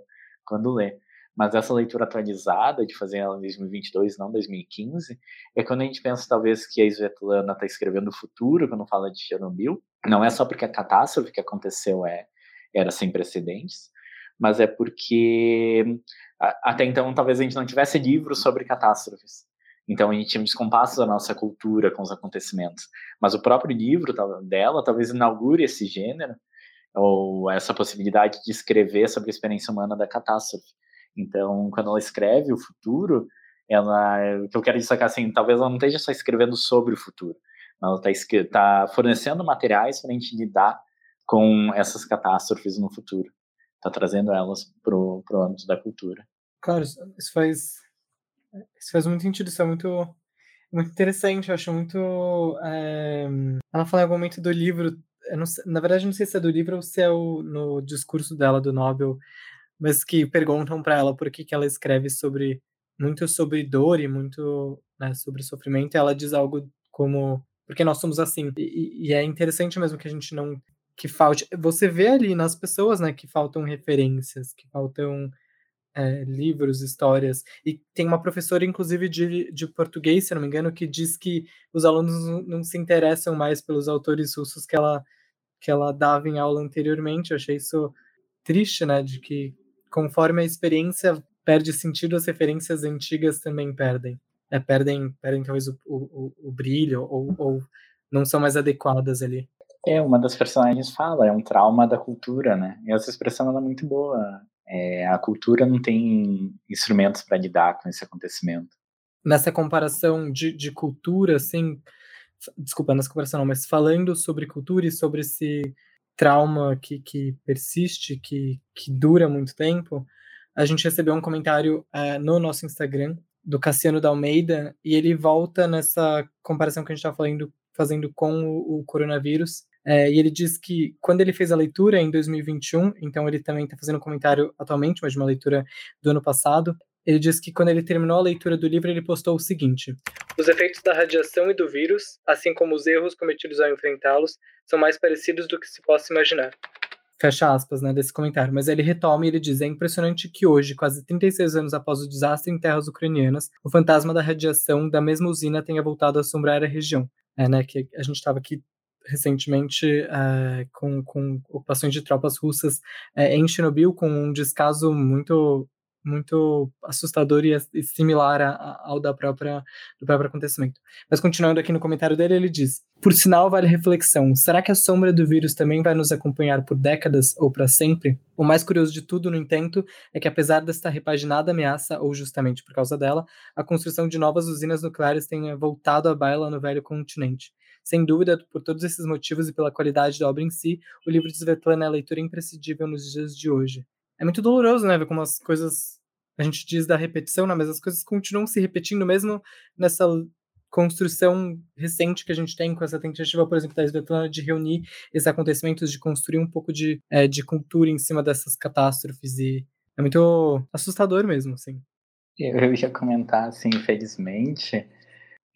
quando lê. Mas essa leitura atualizada, de fazer ela em 2022, não 2015, é quando a gente pensa, talvez, que a Svetlana está escrevendo o futuro, quando fala de Chernobyl. Não é só porque a catástrofe que aconteceu é, era sem precedentes, mas é porque até então talvez a gente não tivesse livros sobre catástrofes. Então a gente tinha descompasso da nossa cultura com os acontecimentos. Mas o próprio livro dela talvez inaugure esse gênero ou essa possibilidade de escrever sobre a experiência humana da catástrofe. Então, quando ela escreve o futuro, ela, o que eu quero destacar assim, talvez ela não esteja só escrevendo sobre o futuro, ela está tá fornecendo materiais para a gente lidar com essas catástrofes no futuro, está trazendo elas para o âmbito da cultura. Claro, isso faz isso faz muito sentido, isso é muito, muito interessante, eu acho muito. É... Ela fala em algum momento do livro, sei, na verdade, não sei se é do livro ou se é o, no discurso dela do Nobel, mas que perguntam para ela por que, que ela escreve sobre muito sobre dor e muito né, sobre sofrimento, e ela diz algo como porque nós somos assim. E, e, é interessante mesmo que a gente não que falte. Você vê ali nas pessoas, né, que faltam referências, que faltam é, livros, histórias. E tem uma professora, inclusive, de, de português, se não me engano, que diz que os alunos não, se interessam mais pelos autores russos que ela, que ela dava em aula anteriormente. Eu achei isso triste, né? De que conforme a experiência perde sentido, as referências antigas também perdem. É, perdem, perdem talvez o, o, o brilho ou, ou não são mais adequadas ali. É, uma das personagens fala, é um trauma da cultura, né? E essa expressão ela é muito boa. É, a cultura não tem instrumentos para lidar com esse acontecimento. Nessa comparação de, de cultura, assim, desculpa, nessa comparação não, mas falando sobre cultura e sobre esse trauma que, que persiste, que, que dura muito tempo, a gente recebeu um comentário é, no nosso Instagram do Cassiano da Almeida e ele volta nessa comparação que a gente está fazendo, fazendo com o, o coronavírus é, e ele diz que quando ele fez a leitura em 2021, então ele também está fazendo um comentário atualmente, mas de uma leitura do ano passado, ele diz que quando ele terminou a leitura do livro, ele postou o seguinte: Os efeitos da radiação e do vírus, assim como os erros cometidos ao enfrentá-los, são mais parecidos do que se possa imaginar. Fecha aspas, né, desse comentário. Mas ele retoma e ele diz: É impressionante que hoje, quase 36 anos após o desastre em terras ucranianas, o fantasma da radiação da mesma usina tenha voltado a assombrar a região. É, né, que a gente estava aqui recentemente é, com, com ocupações de tropas russas é, em Chernobyl, com um descaso muito muito assustador e, e similar a, ao da própria, do próprio acontecimento. Mas continuando aqui no comentário dele, ele diz: Por sinal, vale reflexão. Será que a sombra do vírus também vai nos acompanhar por décadas ou para sempre? O mais curioso de tudo, no entanto, é que apesar desta repaginada ameaça, ou justamente por causa dela, a construção de novas usinas nucleares tenha voltado à baila no velho continente. Sem dúvida, por todos esses motivos e pela qualidade da obra em si, o livro de Svetlana é a leitura imprescindível nos dias de hoje. É muito doloroso, né, ver como as coisas a gente diz da repetição, né, mas as coisas continuam se repetindo mesmo nessa construção recente que a gente tem com essa tentativa, por exemplo, da Svetlana de reunir esses acontecimentos, de construir um pouco de, é, de cultura em cima dessas catástrofes e é muito assustador mesmo, assim. Eu ia comentar, assim, infelizmente,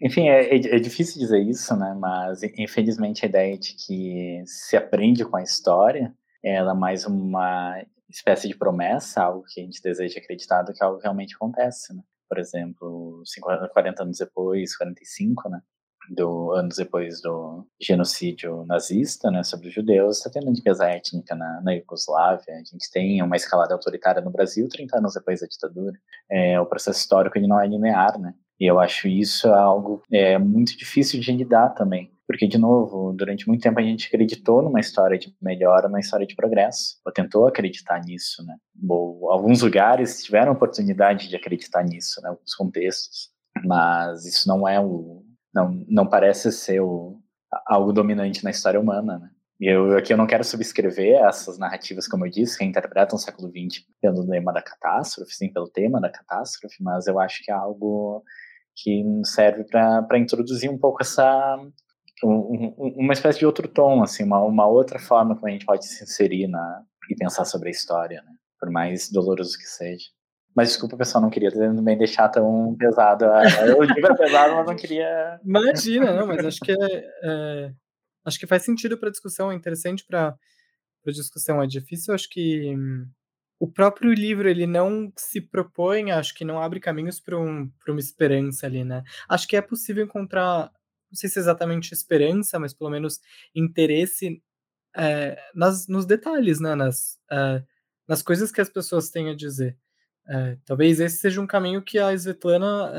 enfim, é, é, é, difícil dizer isso, né? Mas infelizmente a ideia de que se aprende com a história, ela é mais uma espécie de promessa, algo que a gente deseja acreditar do que algo realmente acontece, né? Por exemplo, 50, 40 anos depois, 45, né? Do, anos depois do genocídio nazista, né, sobre os judeus, está tendo limpeza étnica na, na Iugoslávia, a gente tem uma escalada autoritária no Brasil 30 anos depois da ditadura. É, o processo histórico ele não é linear, né? E eu acho isso algo é, muito difícil de lidar também. Porque, de novo, durante muito tempo a gente acreditou numa história de melhora, numa história de progresso. Ou tentou acreditar nisso, né? Ou, alguns lugares tiveram oportunidade de acreditar nisso, né? Alguns contextos. Mas isso não é o... Não, não parece ser o, algo dominante na história humana, né? E eu, aqui eu não quero subscrever essas narrativas, como eu disse, que interpretam o século XX pelo lema da catástrofe, sim, pelo tema da catástrofe, mas eu acho que é algo que serve para introduzir um pouco essa um, uma espécie de outro tom, assim, uma, uma outra forma como a gente pode se inserir na, e pensar sobre a história, né? por mais doloroso que seja. Mas desculpa, pessoal, não queria também deixar tão pesado. Eu digo é pesado, mas não queria. Imagina, não, mas acho que é, é acho que faz sentido para a discussão, é interessante para a discussão. É difícil, acho que hum, o próprio livro ele não se propõe, acho que não abre caminhos para um, uma esperança ali, né? Acho que é possível encontrar, não sei se é exatamente esperança, mas pelo menos interesse é, nas, nos detalhes, né? Nas, é, nas coisas que as pessoas têm a dizer. É, talvez esse seja um caminho que a Svetlana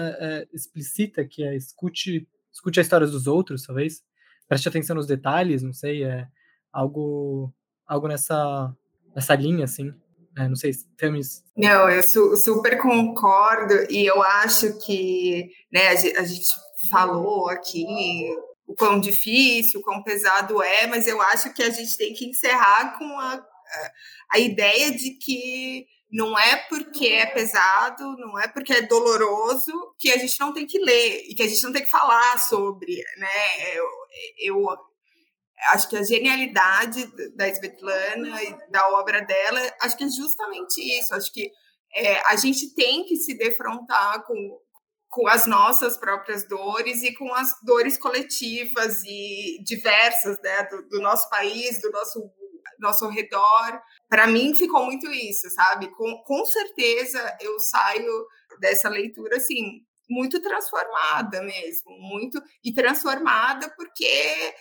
explicita, que é escute, escute a história dos outros, talvez. Preste atenção nos detalhes, não sei, é algo, algo nessa, nessa linha, assim. É, não sei se temos. Não, eu su super concordo e eu acho que né, a, gente falou aqui o quão difícil, o quão pesado é, mas eu acho que a gente tem que encerrar com a, a, ideia de que não é porque é pesado, não é porque é doloroso que a gente não tem que ler e que a gente não tem que falar sobre, né? Eu, eu acho que a genialidade da Svetlana e da obra dela, acho que é justamente isso. Acho que é, a gente tem que se defrontar com, com as nossas próprias dores e com as dores coletivas e diversas né, do, do nosso país, do nosso nosso redor. Para mim ficou muito isso, sabe? Com, com certeza eu saio dessa leitura assim muito transformada mesmo, muito e transformada porque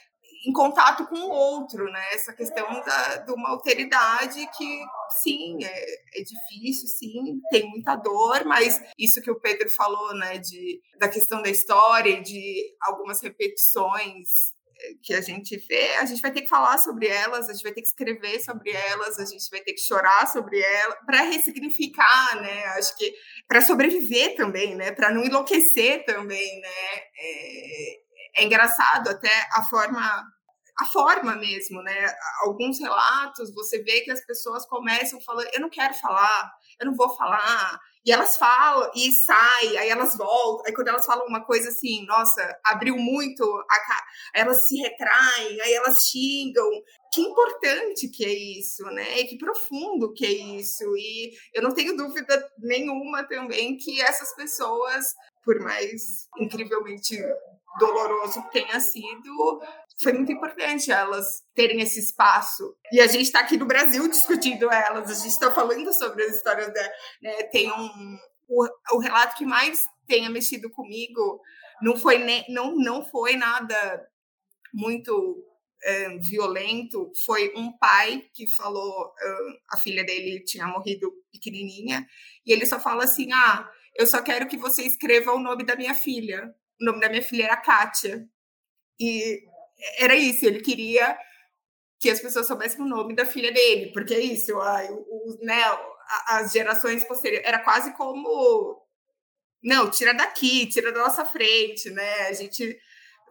em contato com o outro, né? Essa questão da, de uma alteridade que, sim, é, é, difícil, sim, tem muita dor, mas isso que o Pedro falou, né, de, da questão da história, de algumas repetições é, que a gente vê, a gente vai ter que falar sobre elas, a gente vai ter que escrever sobre elas, a gente vai ter que chorar sobre elas, para ressignificar, né? Acho que para sobreviver também, né? Para não enlouquecer também, né? É, é engraçado até a forma a forma mesmo, né? Alguns relatos você vê que as pessoas começam falando, eu não quero falar, eu não vou falar, e elas falam e sai, aí elas voltam, aí quando elas falam uma coisa assim, nossa, abriu muito, a aí elas se retraem, aí elas xingam. Que importante que é isso, né? E que profundo que é isso. E eu não tenho dúvida nenhuma também que essas pessoas, por mais incrivelmente doloroso tenha sido, foi muito importante elas terem esse espaço. E a gente está aqui no Brasil discutindo elas, a gente está falando sobre as histórias dela. Né? Tem um. O, o relato que mais tenha mexido comigo não foi, ne, não, não foi nada muito uh, violento foi um pai que falou, uh, a filha dele tinha morrido pequenininha, e ele só fala assim, ah, eu só quero que você escreva o nome da minha filha. O nome da minha filha era Kátia. E era isso, ele queria que as pessoas soubessem o nome da filha dele, porque é isso, ai, o, né, as gerações posteriores, era quase como, não, tira daqui, tira da nossa frente, né, a gente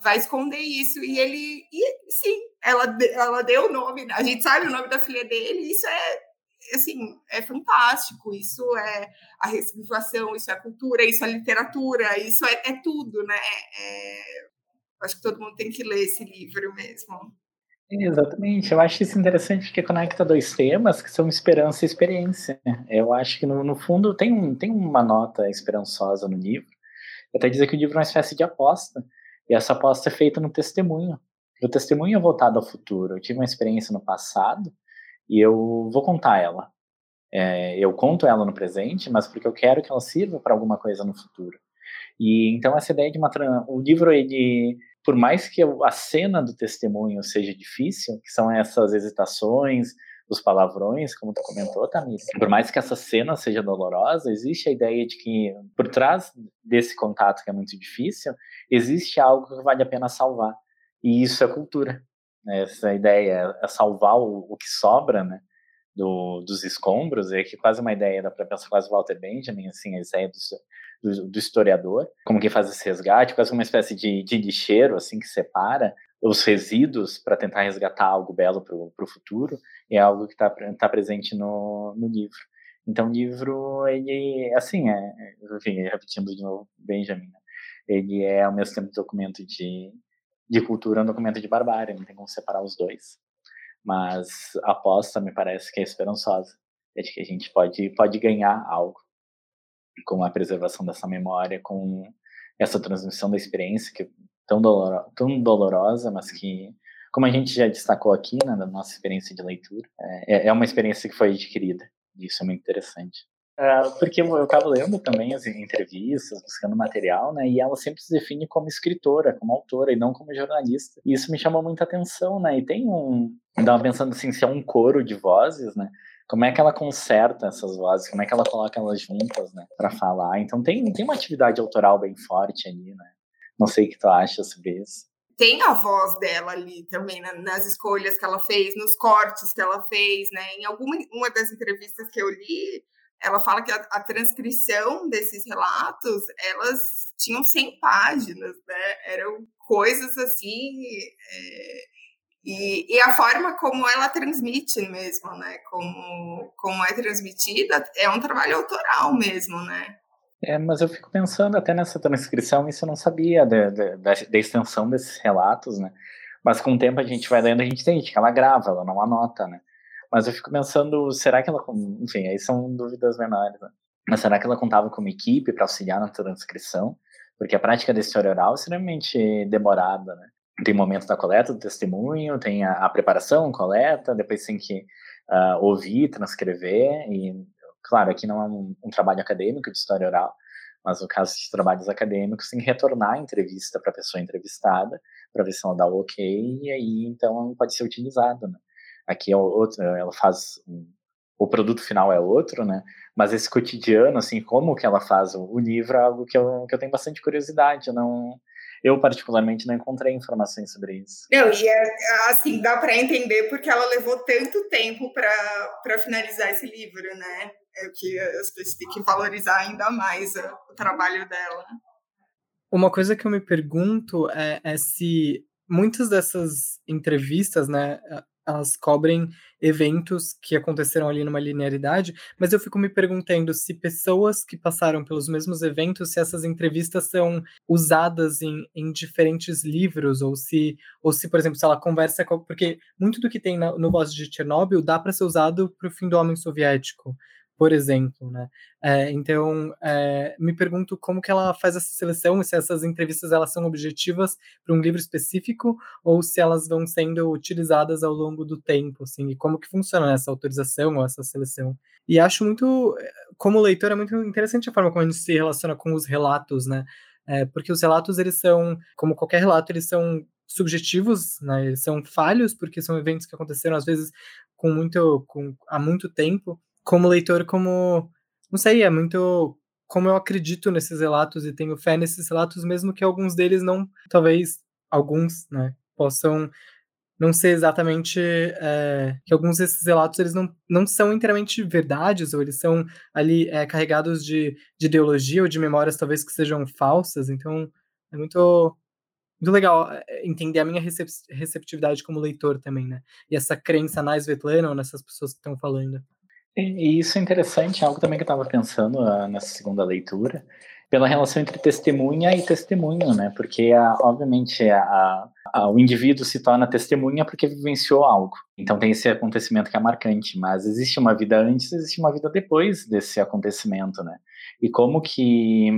vai esconder isso, e ele, e sim, ela, ela deu o nome, a gente sabe o nome da filha dele, isso é, assim, é fantástico, isso é a ressignificação, isso é a cultura, isso é a literatura, isso é, é tudo, né, é, acho que todo mundo tem que ler esse livro mesmo. Exatamente, eu acho isso interessante porque conecta dois temas que são esperança e experiência. Eu acho que no, no fundo tem, um, tem uma nota esperançosa no livro, até dizer que o livro é uma espécie de aposta, e essa aposta é feita no testemunho. O testemunho é voltado ao futuro. Eu tive uma experiência no passado e eu vou contar ela. É, eu conto ela no presente, mas porque eu quero que ela sirva para alguma coisa no futuro. E então essa ideia de uma o livro ele por mais que a cena do testemunho seja difícil, que são essas hesitações, os palavrões, como tu comentou, Tamir, por mais que essa cena seja dolorosa, existe a ideia de que por trás desse contato que é muito difícil, existe algo que vale a pena salvar. E isso é cultura. Né? Essa ideia é salvar o, o que sobra, né? Do, dos escombros, é que quase uma ideia da própria quase Walter Benjamin, assim, a ideia do, do, do, historiador, como que faz esse resgate, quase uma espécie de, de lixeiro, assim, que separa os resíduos para tentar resgatar algo belo para o futuro, é algo que está tá presente no, no livro. Então, o livro, ele, assim, é, enfim, repetindo de novo, Benjamin, né? ele é ao mesmo tempo um documento de, de cultura, um documento de barbárie, não tem como separar os dois. Mas a aposta me parece que é esperançosa, é de que a gente pode, pode ganhar algo com a preservação dessa memória, com essa transmissão da experiência que é tão, doloro, tão dolorosa, mas que, como a gente já destacou aqui né, na nossa experiência de leitura, é, é uma experiência que foi adquirida. Isso é muito interessante. Uh, porque eu estava lendo também as entrevistas, buscando material, né? E ela sempre se define como escritora, como autora e não como jornalista. E isso me chamou muita atenção, né? E tem um, estava pensando assim, se é um coro de vozes, né? como é que ela conserta essas vozes, como é que ela coloca elas juntas, né, para falar. Então tem, tem uma atividade autoral bem forte ali, né? Não sei o que tu acha sobre isso. Tem a voz dela ali também nas escolhas que ela fez, nos cortes que ela fez, né? Em alguma uma das entrevistas que eu li, ela fala que a, a transcrição desses relatos, elas tinham 100 páginas, né? Eram coisas assim é, e, e, a forma como ela transmite mesmo, né? Como, como é transmitida, é um trabalho autoral mesmo, né? É, mas eu fico pensando até nessa transcrição, isso eu não sabia da, da, da extensão desses relatos, né? Mas com o tempo a gente vai lendo, a gente entende que ela grava, ela não anota, né? Mas eu fico pensando, será que ela. Enfim, aí são dúvidas menores, né? Mas será que ela contava com uma equipe para auxiliar na transcrição? Porque a prática da história oral é extremamente demorada, né? tem o momento da coleta do testemunho, tem a, a preparação, coleta, depois tem que uh, ouvir, transcrever, e, claro, aqui não é um, um, trabalho acadêmico de história oral, mas no caso de trabalhos acadêmicos, tem que retornar a entrevista para a pessoa entrevistada, para ver se ela dá o ok, e aí, então, pode ser utilizado, né? Aqui é outro, ela faz, um, o produto final é outro, né? Mas esse cotidiano, assim, como que ela faz o, o livro é algo que eu, que eu tenho bastante curiosidade, eu não eu, particularmente, não encontrei informações sobre isso. Não, e é, assim, dá para entender porque ela levou tanto tempo para finalizar esse livro, né? É que as pessoas têm que valorizar ainda mais o trabalho dela. Uma coisa que eu me pergunto é, é se muitas dessas entrevistas, né, elas cobrem eventos que aconteceram ali numa linearidade, mas eu fico me perguntando se pessoas que passaram pelos mesmos eventos, se essas entrevistas são usadas em, em diferentes livros, ou se, ou se, por exemplo, se ela conversa com. Porque muito do que tem no Voz de Chernobyl dá para ser usado para o fim do homem soviético por exemplo, né? É, então, é, me pergunto como que ela faz essa seleção, se essas entrevistas elas são objetivas para um livro específico ou se elas vão sendo utilizadas ao longo do tempo, assim, e como que funciona essa autorização ou essa seleção. E acho muito, como leitor, é muito interessante a forma como a gente se relaciona com os relatos, né? É, porque os relatos, eles são, como qualquer relato, eles são subjetivos, né? Eles são falhos porque são eventos que aconteceram às vezes com muito, com, há muito tempo. Como leitor, como não sei, é muito como eu acredito nesses relatos e tenho fé nesses relatos, mesmo que alguns deles não, talvez alguns, né, possam não ser exatamente é, que alguns desses relatos eles não, não são inteiramente verdades ou eles são ali é, carregados de, de ideologia ou de memórias talvez que sejam falsas. Então é muito muito legal é, entender a minha receptividade como leitor também né e essa crença na Svetlana ou nessas pessoas que estão falando e isso é interessante, algo também que eu estava pensando uh, nessa segunda leitura, pela relação entre testemunha e testemunho, né? Porque, obviamente, a, a, o indivíduo se torna testemunha porque vivenciou algo. Então tem esse acontecimento que é marcante, mas existe uma vida antes, existe uma vida depois desse acontecimento, né? E como que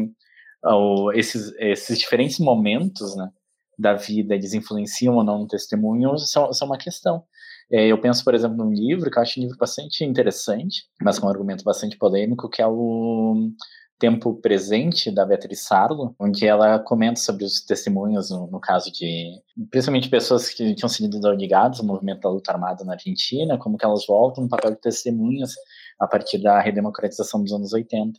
uh, esses, esses diferentes momentos, né? da vida eles influenciam ou não no testemunho são, são uma questão. É, eu penso, por exemplo, num livro que eu acho um livro bastante interessante, mas com um argumento bastante polêmico, que é o Tempo Presente, da Beatriz Sarlo, onde ela comenta sobre os testemunhos, no, no caso de, principalmente pessoas que tinham sido ligadas ao movimento da luta armada na Argentina, como que elas voltam no papel de testemunhas a partir da redemocratização dos anos 80.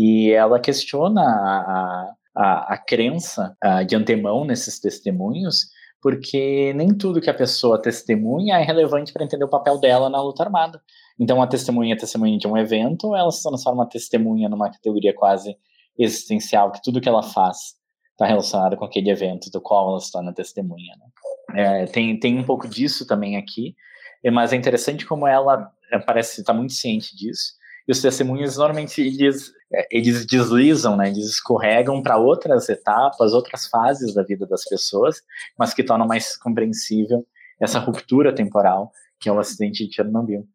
E ela questiona a, a, a crença a, de antemão nesses testemunhos, porque nem tudo que a pessoa testemunha é relevante para entender o papel dela na luta armada. Então, a testemunha é testemunha de um evento, ela se transforma uma testemunha numa categoria quase existencial, que tudo que ela faz está relacionado com aquele evento do qual ela se torna testemunha. Né? É, tem, tem um pouco disso também aqui, mas é interessante como ela é, parece estar muito ciente disso, e os testemunhos normalmente eles, eles deslizam, né, eles escorregam para outras etapas, outras fases da vida das pessoas, mas que tornam mais compreensível essa ruptura temporal que é o acidente de Chernobyl.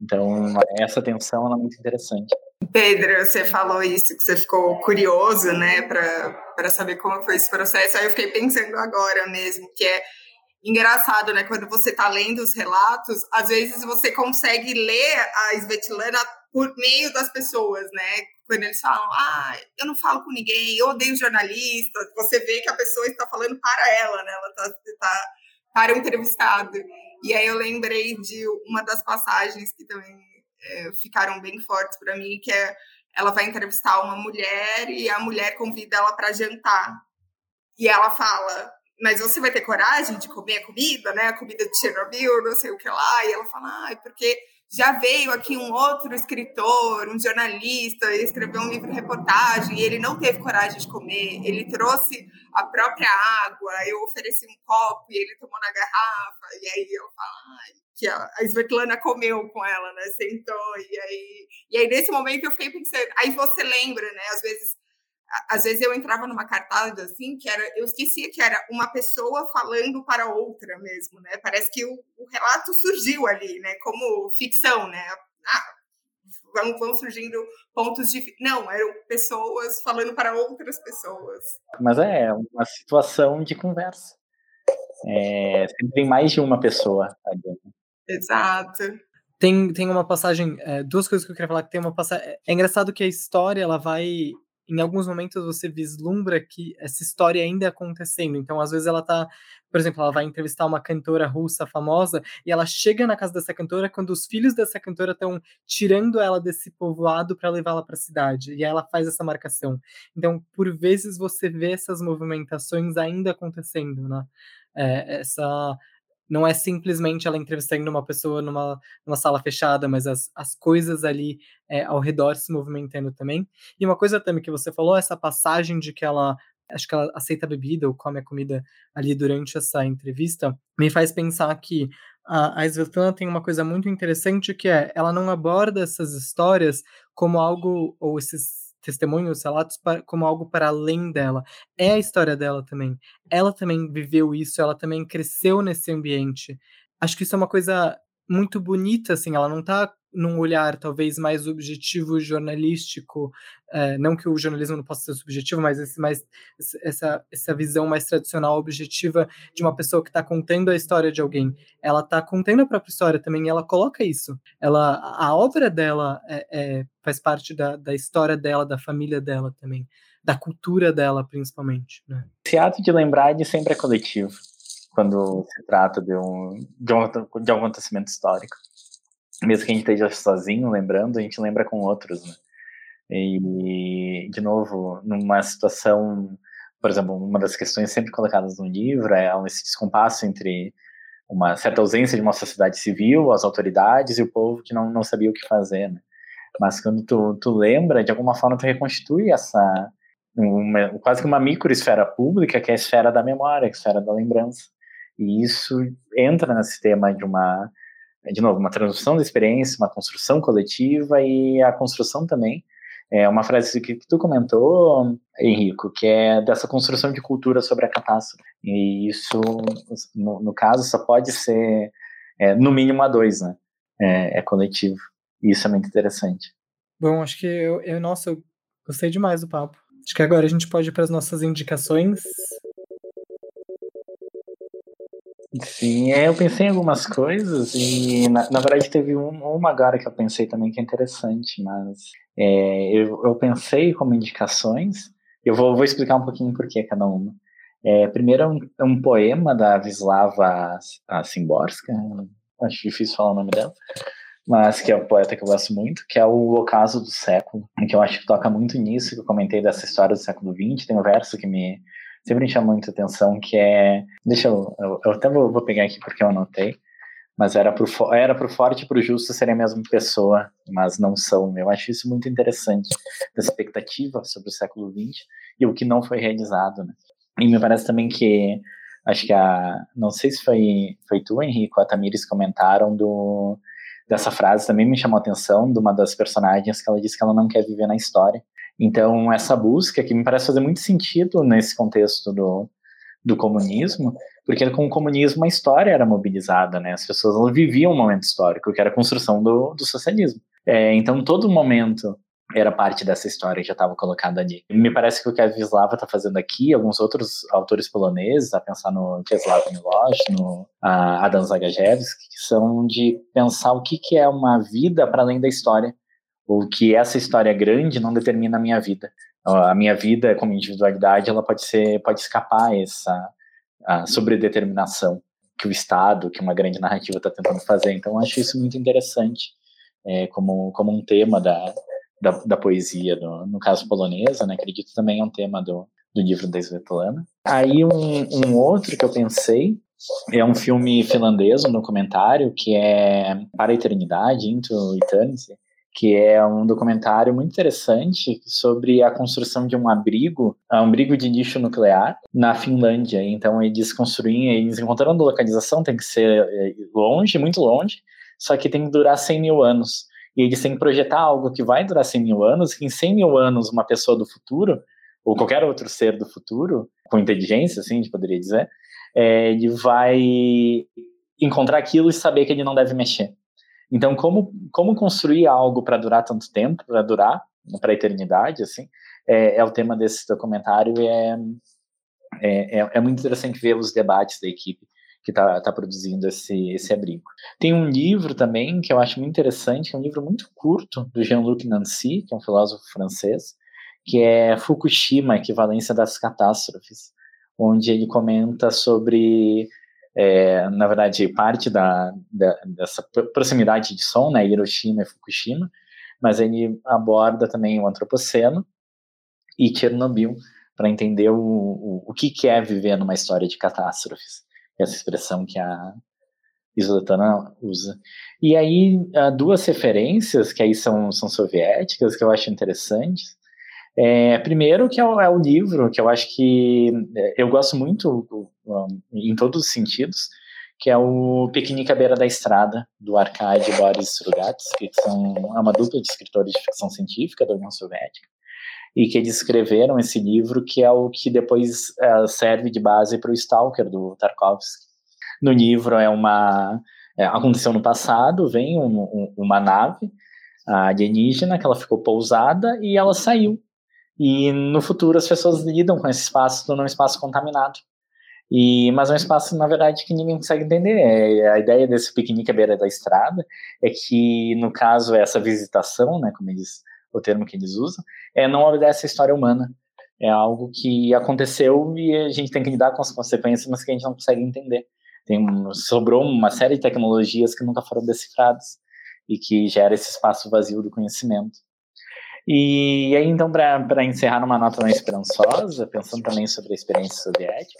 Então, essa tensão é muito interessante. Pedro, você falou isso, que você ficou curioso, né, para saber como foi esse processo. Aí eu fiquei pensando agora mesmo, que é engraçado, né, quando você está lendo os relatos, às vezes você consegue ler a Svetlana por meio das pessoas, né? Quando eles falam, ah, eu não falo com ninguém, eu odeio jornalistas, você vê que a pessoa está falando para ela, né? Ela está tá para o entrevistado. E aí eu lembrei de uma das passagens que também é, ficaram bem fortes para mim, que é ela vai entrevistar uma mulher e a mulher convida ela para jantar. E ela fala, mas você vai ter coragem de comer a comida, né? A comida de Chernobyl, não sei o que lá. E ela fala, ah, porque já veio aqui um outro escritor, um jornalista, escreveu um livro reportagem e ele não teve coragem de comer. Ele trouxe a própria água, eu ofereci um copo e ele tomou na garrafa. E aí eu falo, que a, a Svetlana comeu com ela, né? Sentou. E aí, e aí, nesse momento, eu fiquei pensando. Aí você lembra, né? Às vezes às vezes eu entrava numa cartada assim, que era, eu esquecia que era uma pessoa falando para outra mesmo, né? Parece que o, o relato surgiu ali, né? Como ficção, né? Ah, vão, vão surgindo pontos de. Não, eram pessoas falando para outras pessoas. Mas é uma situação de conversa. É, sempre tem mais de uma pessoa ali. Né? Exato. Tem, tem uma passagem, é, duas coisas que eu queria falar que tem uma passagem. É engraçado que a história ela vai em alguns momentos você vislumbra que essa história ainda é acontecendo. Então, às vezes ela tá, por exemplo, ela vai entrevistar uma cantora russa famosa e ela chega na casa dessa cantora quando os filhos dessa cantora estão tirando ela desse povoado para levá-la para a cidade. E ela faz essa marcação. Então, por vezes você vê essas movimentações ainda acontecendo, né? É, essa não é simplesmente ela entrevistando uma pessoa numa, numa sala fechada, mas as, as coisas ali é, ao redor se movimentando também. E uma coisa também que você falou, essa passagem de que ela acho que ela aceita a bebida ou come a comida ali durante essa entrevista, me faz pensar que a, a Svetlana tem uma coisa muito interessante que é, ela não aborda essas histórias como algo, ou esses testemunhos, relatos como algo para além dela. É a história dela também. Ela também viveu isso, ela também cresceu nesse ambiente. Acho que isso é uma coisa muito bonita, assim, ela não está num olhar talvez mais objetivo jornalístico, é, não que o jornalismo não possa ser subjetivo, mas esse mais, essa, essa visão mais tradicional, objetiva de uma pessoa que está contando a história de alguém. Ela está contando a própria história também, e ela coloca isso. Ela, a obra dela é, é, faz parte da, da história dela, da família dela também, da cultura dela, principalmente. Né? Esse ato de lembrar, ele sempre é coletivo. quando se trata de um, de um, de um acontecimento histórico. Mesmo que a gente esteja sozinho lembrando, a gente lembra com outros, né? E, de novo, numa situação, por exemplo, uma das questões sempre colocadas no livro é esse descompasso entre uma certa ausência de uma sociedade civil, as autoridades e o povo que não, não sabia o que fazer, né? Mas quando tu, tu lembra, de alguma forma tu reconstitui essa, uma, quase que uma microesfera pública, que é a esfera da memória, a esfera da lembrança. E isso entra nesse tema de uma, de novo, uma transdução da experiência, uma construção coletiva e a construção também. É uma frase que, que tu comentou, Henrico, que é dessa construção de cultura sobre a catástrofe. E isso, no, no caso, só pode ser, é, no mínimo, a dois, né? É, é coletivo. E isso é muito interessante. Bom, acho que eu, eu, nossa, eu gostei demais do papo. Acho que agora a gente pode ir para as nossas indicações. Sim, é, eu pensei em algumas coisas e na, na verdade teve um, uma agora que eu pensei também que é interessante, mas é, eu, eu pensei como indicações, eu vou, vou explicar um pouquinho por que cada uma. É, primeiro é um, é um poema da Wisława Szymborska, acho difícil falar o nome dela, mas que é um poeta que eu gosto muito, que é o Ocaso do Século, que eu acho que toca muito nisso, que eu comentei dessa história do século XX, tem um verso que me sempre me chama muita atenção, que é, deixa eu, eu, eu até vou, vou, pegar aqui porque eu anotei, mas era pro, era pro forte e pro justo serem a mesma pessoa, mas não são. Eu acho isso muito interessante, dessa expectativa sobre o século XX e o que não foi realizado, né? E me parece também que acho que a não sei se foi foi tu ou a Tamires comentaram do dessa frase também me chamou a atenção de uma das personagens que ela disse que ela não quer viver na história. Então, essa busca que me parece fazer muito sentido nesse contexto do, do comunismo, porque com o comunismo a história era mobilizada, né? As pessoas viviam um momento histórico, que era a construção do, do socialismo. É, então, todo momento era parte dessa história que já estava colocada ali. Me parece que o que a Wisława está fazendo aqui, alguns outros autores poloneses, a pensar no Czesław Miłosz, no Adam Zagajewski, que são de pensar o que, que é uma vida para além da história, ou que essa história grande não determina a minha vida. A minha vida como individualidade, ela pode ser, pode escapar essa a sobredeterminação que o Estado, que uma grande narrativa está tentando fazer. Então, acho isso muito interessante é, como, como um tema da, da, da poesia, do, no caso polonesa, né? Acredito também é um tema do, do livro da Svetlana. Aí um, um outro que eu pensei é um filme finlandês, um documentário, que é Para a Eternidade, Into Eternity, que é um documentário muito interessante sobre a construção de um abrigo, um abrigo de nicho nuclear na Finlândia. Então eles construíam, eles encontrando localização, tem que ser é, longe, muito longe, só que tem que durar 100 mil anos e eles têm que projetar algo que vai durar 100 mil anos, que em 100 mil anos uma pessoa do futuro, ou qualquer outro ser do futuro, com inteligência, assim, a gente poderia dizer, é, ele vai encontrar aquilo e saber que ele não deve mexer. Então, como, como construir algo para durar tanto tempo, para durar, para a eternidade, assim, é, é, o tema desse documentário e é, é, é, é muito interessante ver os debates da equipe que está tá produzindo esse, esse abrigo. Tem um livro também que eu acho muito interessante, que é um livro muito curto, do Jean-Luc Nancy, que é um filósofo francês, que é Fukushima, Equivalência das Catástrofes, onde ele comenta sobre, é, na verdade, parte da, da, dessa proximidade de som, né, Hiroshima e Fukushima, mas ele aborda também o antropoceno e Chernobyl, para entender o, o, o que é viver numa história de catástrofes essa expressão que a Isoletana usa. E aí, duas referências, que aí são, são soviéticas, que eu acho interessantes. É, primeiro, que é o, é o, livro, que eu acho que é, eu gosto muito, em todos os sentidos, que é o Piquenique à Beira da Estrada, do Arkady Boris Strugatsky, que são, é uma dupla de escritores de ficção científica da União Soviética, e que eles escreveram esse livro, que é o que depois é, serve de base para o Stalker, do Tarkovsky. No livro é uma... É, aconteceu no passado, vem um, um, uma nave alienígena, que ela ficou pousada e ela saiu. E no futuro as pessoas lidam com esse espaço num espaço contaminado. E, mas é um espaço, na verdade, que ninguém consegue entender. É, a ideia desse piquenique à beira da estrada é que, no caso, essa visitação, né, como eles o termo que eles usam, é não obedece à história humana. É algo que aconteceu e a gente tem que lidar com as consequências, mas que a gente não consegue entender. Tem, sobrou uma série de tecnologias que nunca foram decifradas e que gera esse espaço vazio do conhecimento. E aí, então, para encerrar numa nota mais esperançosa, pensando também sobre a experiência soviética,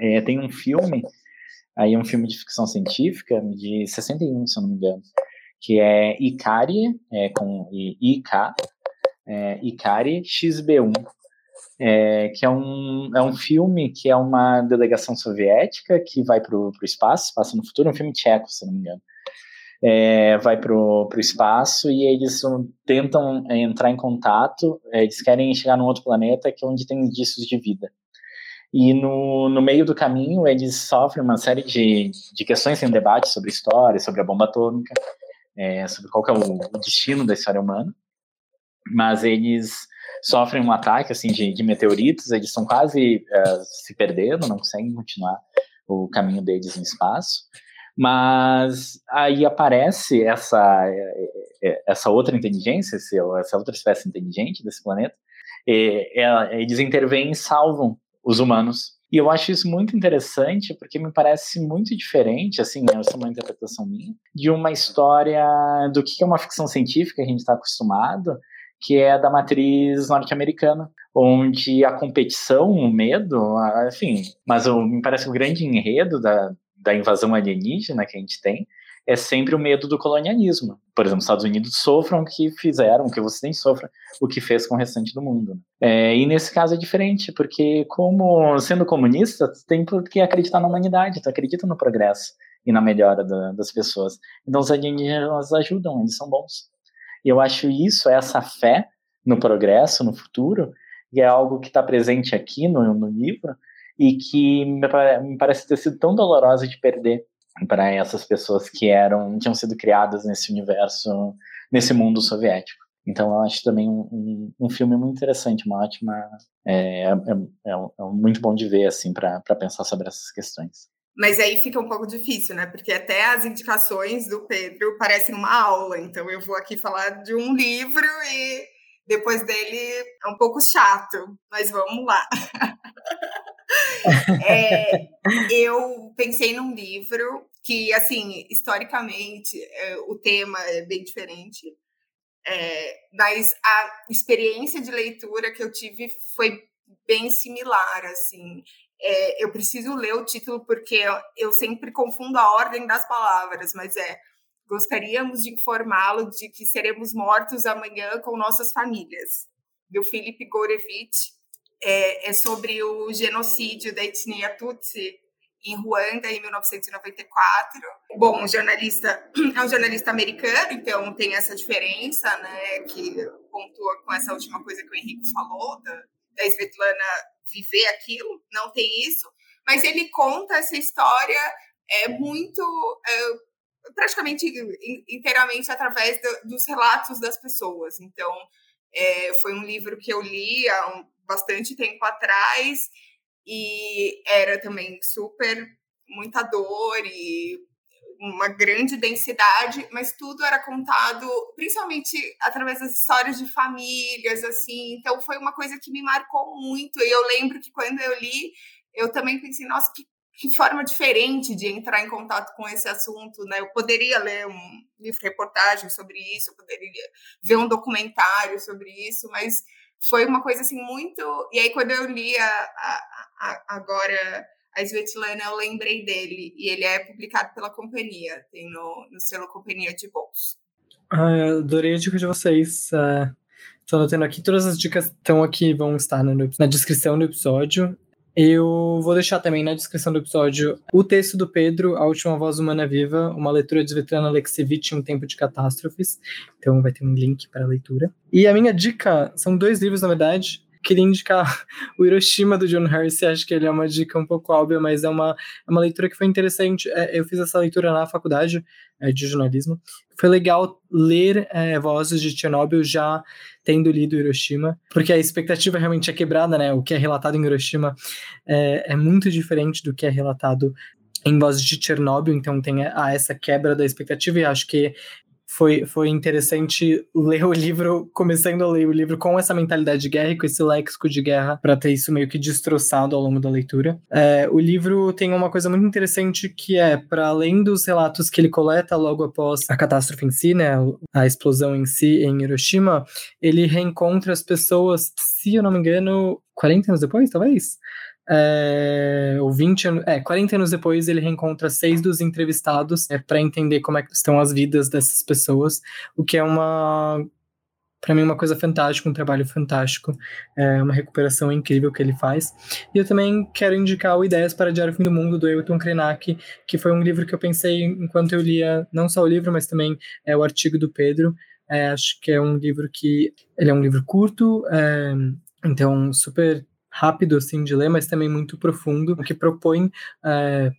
é, tem um filme, aí um filme de ficção científica, de 61, se eu não me engano, que é Ikari, é, com IK, é, Ikari XB1, é, que é um, é um filme que é uma delegação soviética que vai para o espaço, passa no futuro, um filme tcheco, se não me engano. É, vai para o espaço e eles tentam entrar em contato, é, eles querem chegar num outro planeta que é onde tem indícios de vida. E no, no meio do caminho eles sofrem uma série de, de questões em debate sobre história, sobre a bomba atômica, é, sobre qual é o, o destino da história humana. Mas eles sofrem um ataque assim de, de meteoritos, eles estão quase uh, se perdendo, não conseguem continuar o caminho deles no espaço. Mas aí aparece essa essa outra inteligência, essa outra espécie inteligente desse planeta, e, eles intervêm e salvam os humanos. E eu acho isso muito interessante, porque me parece muito diferente, assim, essa é uma interpretação minha, de uma história do que é uma ficção científica que a gente está acostumado, que é da matriz norte-americana, onde a competição, o medo, enfim, mas o, me parece o grande enredo da, da invasão alienígena que a gente tem é sempre o medo do colonialismo. Por exemplo, os Estados Unidos sofram o que fizeram, o que você nem sofra, o que fez com o restante do mundo. É, e nesse caso é diferente, porque como sendo comunista, tu tem que acreditar na humanidade, tu acredita no progresso e na melhora da, das pessoas. Então os alienígenas ajudam, eles são bons. E eu acho isso, essa fé no progresso, no futuro, que é algo que está presente aqui no, no livro e que me, parece ter sido tão dolorosa de perder para essas pessoas que eram tinham sido criadas nesse universo, nesse mundo soviético. Então eu acho também um, um, um filme muito interessante, uma ótima, é, é, é, é muito bom de ver assim para pensar sobre essas questões. Mas aí fica um pouco difícil, né? Porque até as indicações do Pedro parecem uma aula. Então eu vou aqui falar de um livro e depois dele é um pouco chato. Mas vamos lá. é, eu pensei num livro que, assim, historicamente, é, o tema é bem diferente. É, mas a experiência de leitura que eu tive foi bem similar, assim é, eu preciso ler o título porque eu sempre confundo a ordem das palavras, mas é gostaríamos de informá-lo de que seremos mortos amanhã com nossas famílias, do Felipe Gorevich. É, é sobre o genocídio da etnia Tutsi em Ruanda em 1994. Bom, um jornalista é um jornalista americano, então tem essa diferença, né, que pontua com essa última coisa que o Henrique falou da, da Svetlana viver aquilo, não tem isso, mas ele conta essa história é muito é, praticamente inteiramente através do, dos relatos das pessoas. Então, é, foi um livro que eu li há um, bastante tempo atrás e era também super muita dor e uma grande densidade, mas tudo era contado principalmente através das histórias de famílias, assim. Então foi uma coisa que me marcou muito. E eu lembro que quando eu li, eu também pensei, nossa, que, que forma diferente de entrar em contato com esse assunto, né? Eu poderia ler um livro reportagem sobre isso, eu poderia ver um documentário sobre isso, mas foi uma coisa assim muito. E aí quando eu li a, a, a agora a Svetlana, eu lembrei dele, e ele é publicado pela companhia, tem no, no selo Companhia de Bolso. Ah, adorei a dica de vocês. Estou uh, anotando aqui, todas as dicas estão aqui, vão estar na, na descrição do episódio. Eu vou deixar também na descrição do episódio o texto do Pedro, A Última Voz Humana Viva, uma leitura de Svetlana Alexievich em um tempo de catástrofes. Então vai ter um link para a leitura. E a minha dica são dois livros, na verdade queria indicar o Hiroshima do John Hersey, acho que ele é uma dica um pouco óbvia, mas é uma, é uma leitura que foi interessante. É, eu fiz essa leitura na faculdade é, de jornalismo. Foi legal ler é, Vozes de Chernobyl já tendo lido Hiroshima, porque a expectativa realmente é quebrada, né? O que é relatado em Hiroshima é, é muito diferente do que é relatado em Vozes de Chernobyl, então tem a, essa quebra da expectativa e acho que foi, foi interessante ler o livro, começando a ler o livro com essa mentalidade de guerra e com esse léxico de guerra, para ter isso meio que destroçado ao longo da leitura. É, o livro tem uma coisa muito interessante que é, para além dos relatos que ele coleta logo após a catástrofe em si, né, a explosão em si em Hiroshima, ele reencontra as pessoas, se eu não me engano, 40 anos depois, talvez? É, ou 20 anos, é, 40 anos depois ele reencontra seis dos entrevistados é, para entender como é estão as vidas dessas pessoas, o que é uma para mim uma coisa fantástica, um trabalho fantástico, é uma recuperação incrível que ele faz. E eu também quero indicar o Ideias para Diário Fim do Mundo, do Ailton Krenak, que foi um livro que eu pensei enquanto eu lia, não só o livro, mas também é, o artigo do Pedro. É, acho que é um livro que, ele é um livro curto, é, então super rápido assim de ler, mas também muito profundo, que propõe é,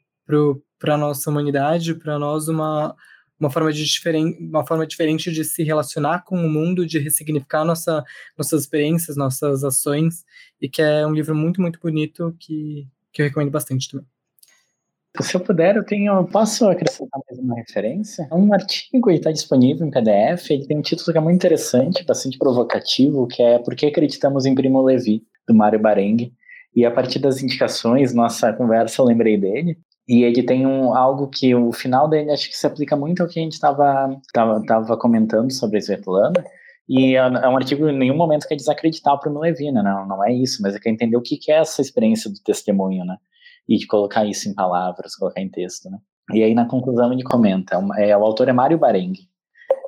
para a nossa humanidade, para nós uma uma forma de diferente, uma forma diferente de se relacionar com o mundo, de ressignificar nossa, nossas experiências, nossas ações, e que é um livro muito muito bonito que, que eu recomendo bastante também. Se eu puder, eu tenho, posso acrescentar mais uma referência? É um artigo está disponível em PDF, ele tem um título que é muito interessante, bastante provocativo, que é Por que acreditamos em Primo Levi? Do Mário Barengue. E a partir das indicações, nossa conversa, eu lembrei dele. E ele tem um, algo que o final dele acho que se aplica muito ao que a gente estava tava, tava comentando sobre a Svetlana. E é, é um artigo em nenhum momento que é desacreditar o Primo Levi, né? Não, não é isso, mas é que é entender o que, que é essa experiência do testemunho, né? E colocar isso em palavras, colocar em texto, né? E aí na conclusão ele comenta, é, o autor é Mário Barengue.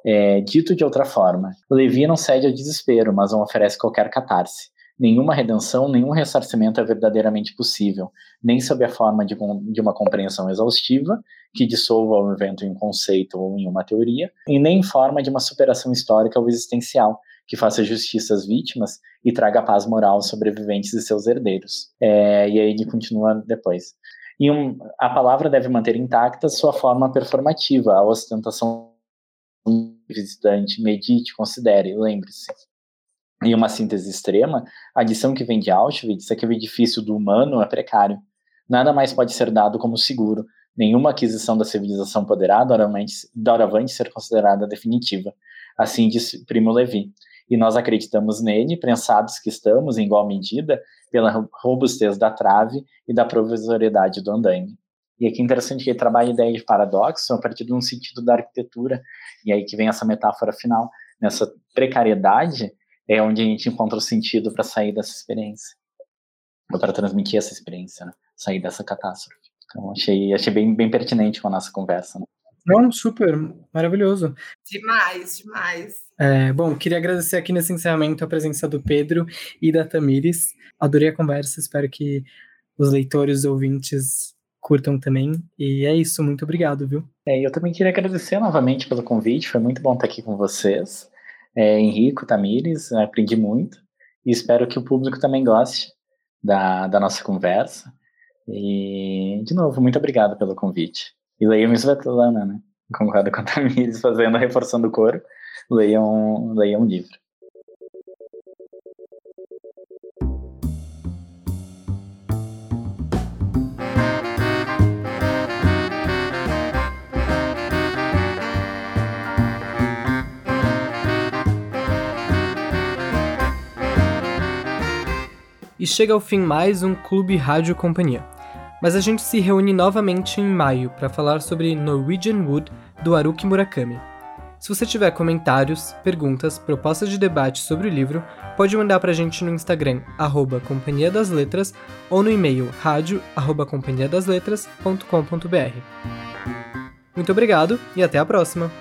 É, dito de outra forma, Levi não cede ao desespero, mas não oferece qualquer catarse. Nenhuma redenção, nenhum ressarcimento é verdadeiramente possível, nem sob a forma de, de uma compreensão exaustiva, que dissolva o evento em um conceito ou em uma teoria, e nem em forma de uma superação histórica ou existencial, que faça justiça às vítimas e traga paz moral aos sobreviventes e seus herdeiros. É, e aí ele continua depois. E um, a palavra deve manter intacta sua forma performativa, a ostentação visitante, medite, considere, lembre-se em uma síntese extrema, a lição que vem de Auschwitz é que o edifício do humano é precário. Nada mais pode ser dado como seguro. Nenhuma aquisição da civilização poderá, doravante, ser considerada definitiva. Assim diz Primo Levi. E nós acreditamos nele, prensados que estamos, em igual medida, pela robustez da trave e da provisoriedade do andaime. E aqui é interessante que ele trabalha a ideia de paradoxo a partir de um sentido da arquitetura, e aí que vem essa metáfora final, nessa precariedade, é onde a gente encontra o sentido para sair dessa experiência, ou para transmitir essa experiência, né? sair dessa catástrofe. Então, achei, achei bem, bem pertinente com a nossa conversa. Né? Não, super, maravilhoso. Demais, demais. É, bom, queria agradecer aqui nesse encerramento a presença do Pedro e da Tamires. Adorei a conversa, espero que os leitores e ouvintes curtam também. E é isso, muito obrigado, viu? É, eu também queria agradecer novamente pelo convite, foi muito bom estar aqui com vocês é, Henrico Tamires, aprendi muito e espero que o público também goste da, da nossa conversa. E, de novo, muito obrigado pelo convite. E leiam Svetlana, né? Concordo com a Tamires, fazendo, reforçando o coro. Leiam, leiam um livro. E chega ao fim mais um Clube Rádio Companhia. Mas a gente se reúne novamente em maio para falar sobre Norwegian Wood do Haruki Murakami. Se você tiver comentários, perguntas, propostas de debate sobre o livro, pode mandar para a gente no Instagram, arroba Companhia das Letras, ou no e-mail rádio arroba. Muito obrigado e até a próxima!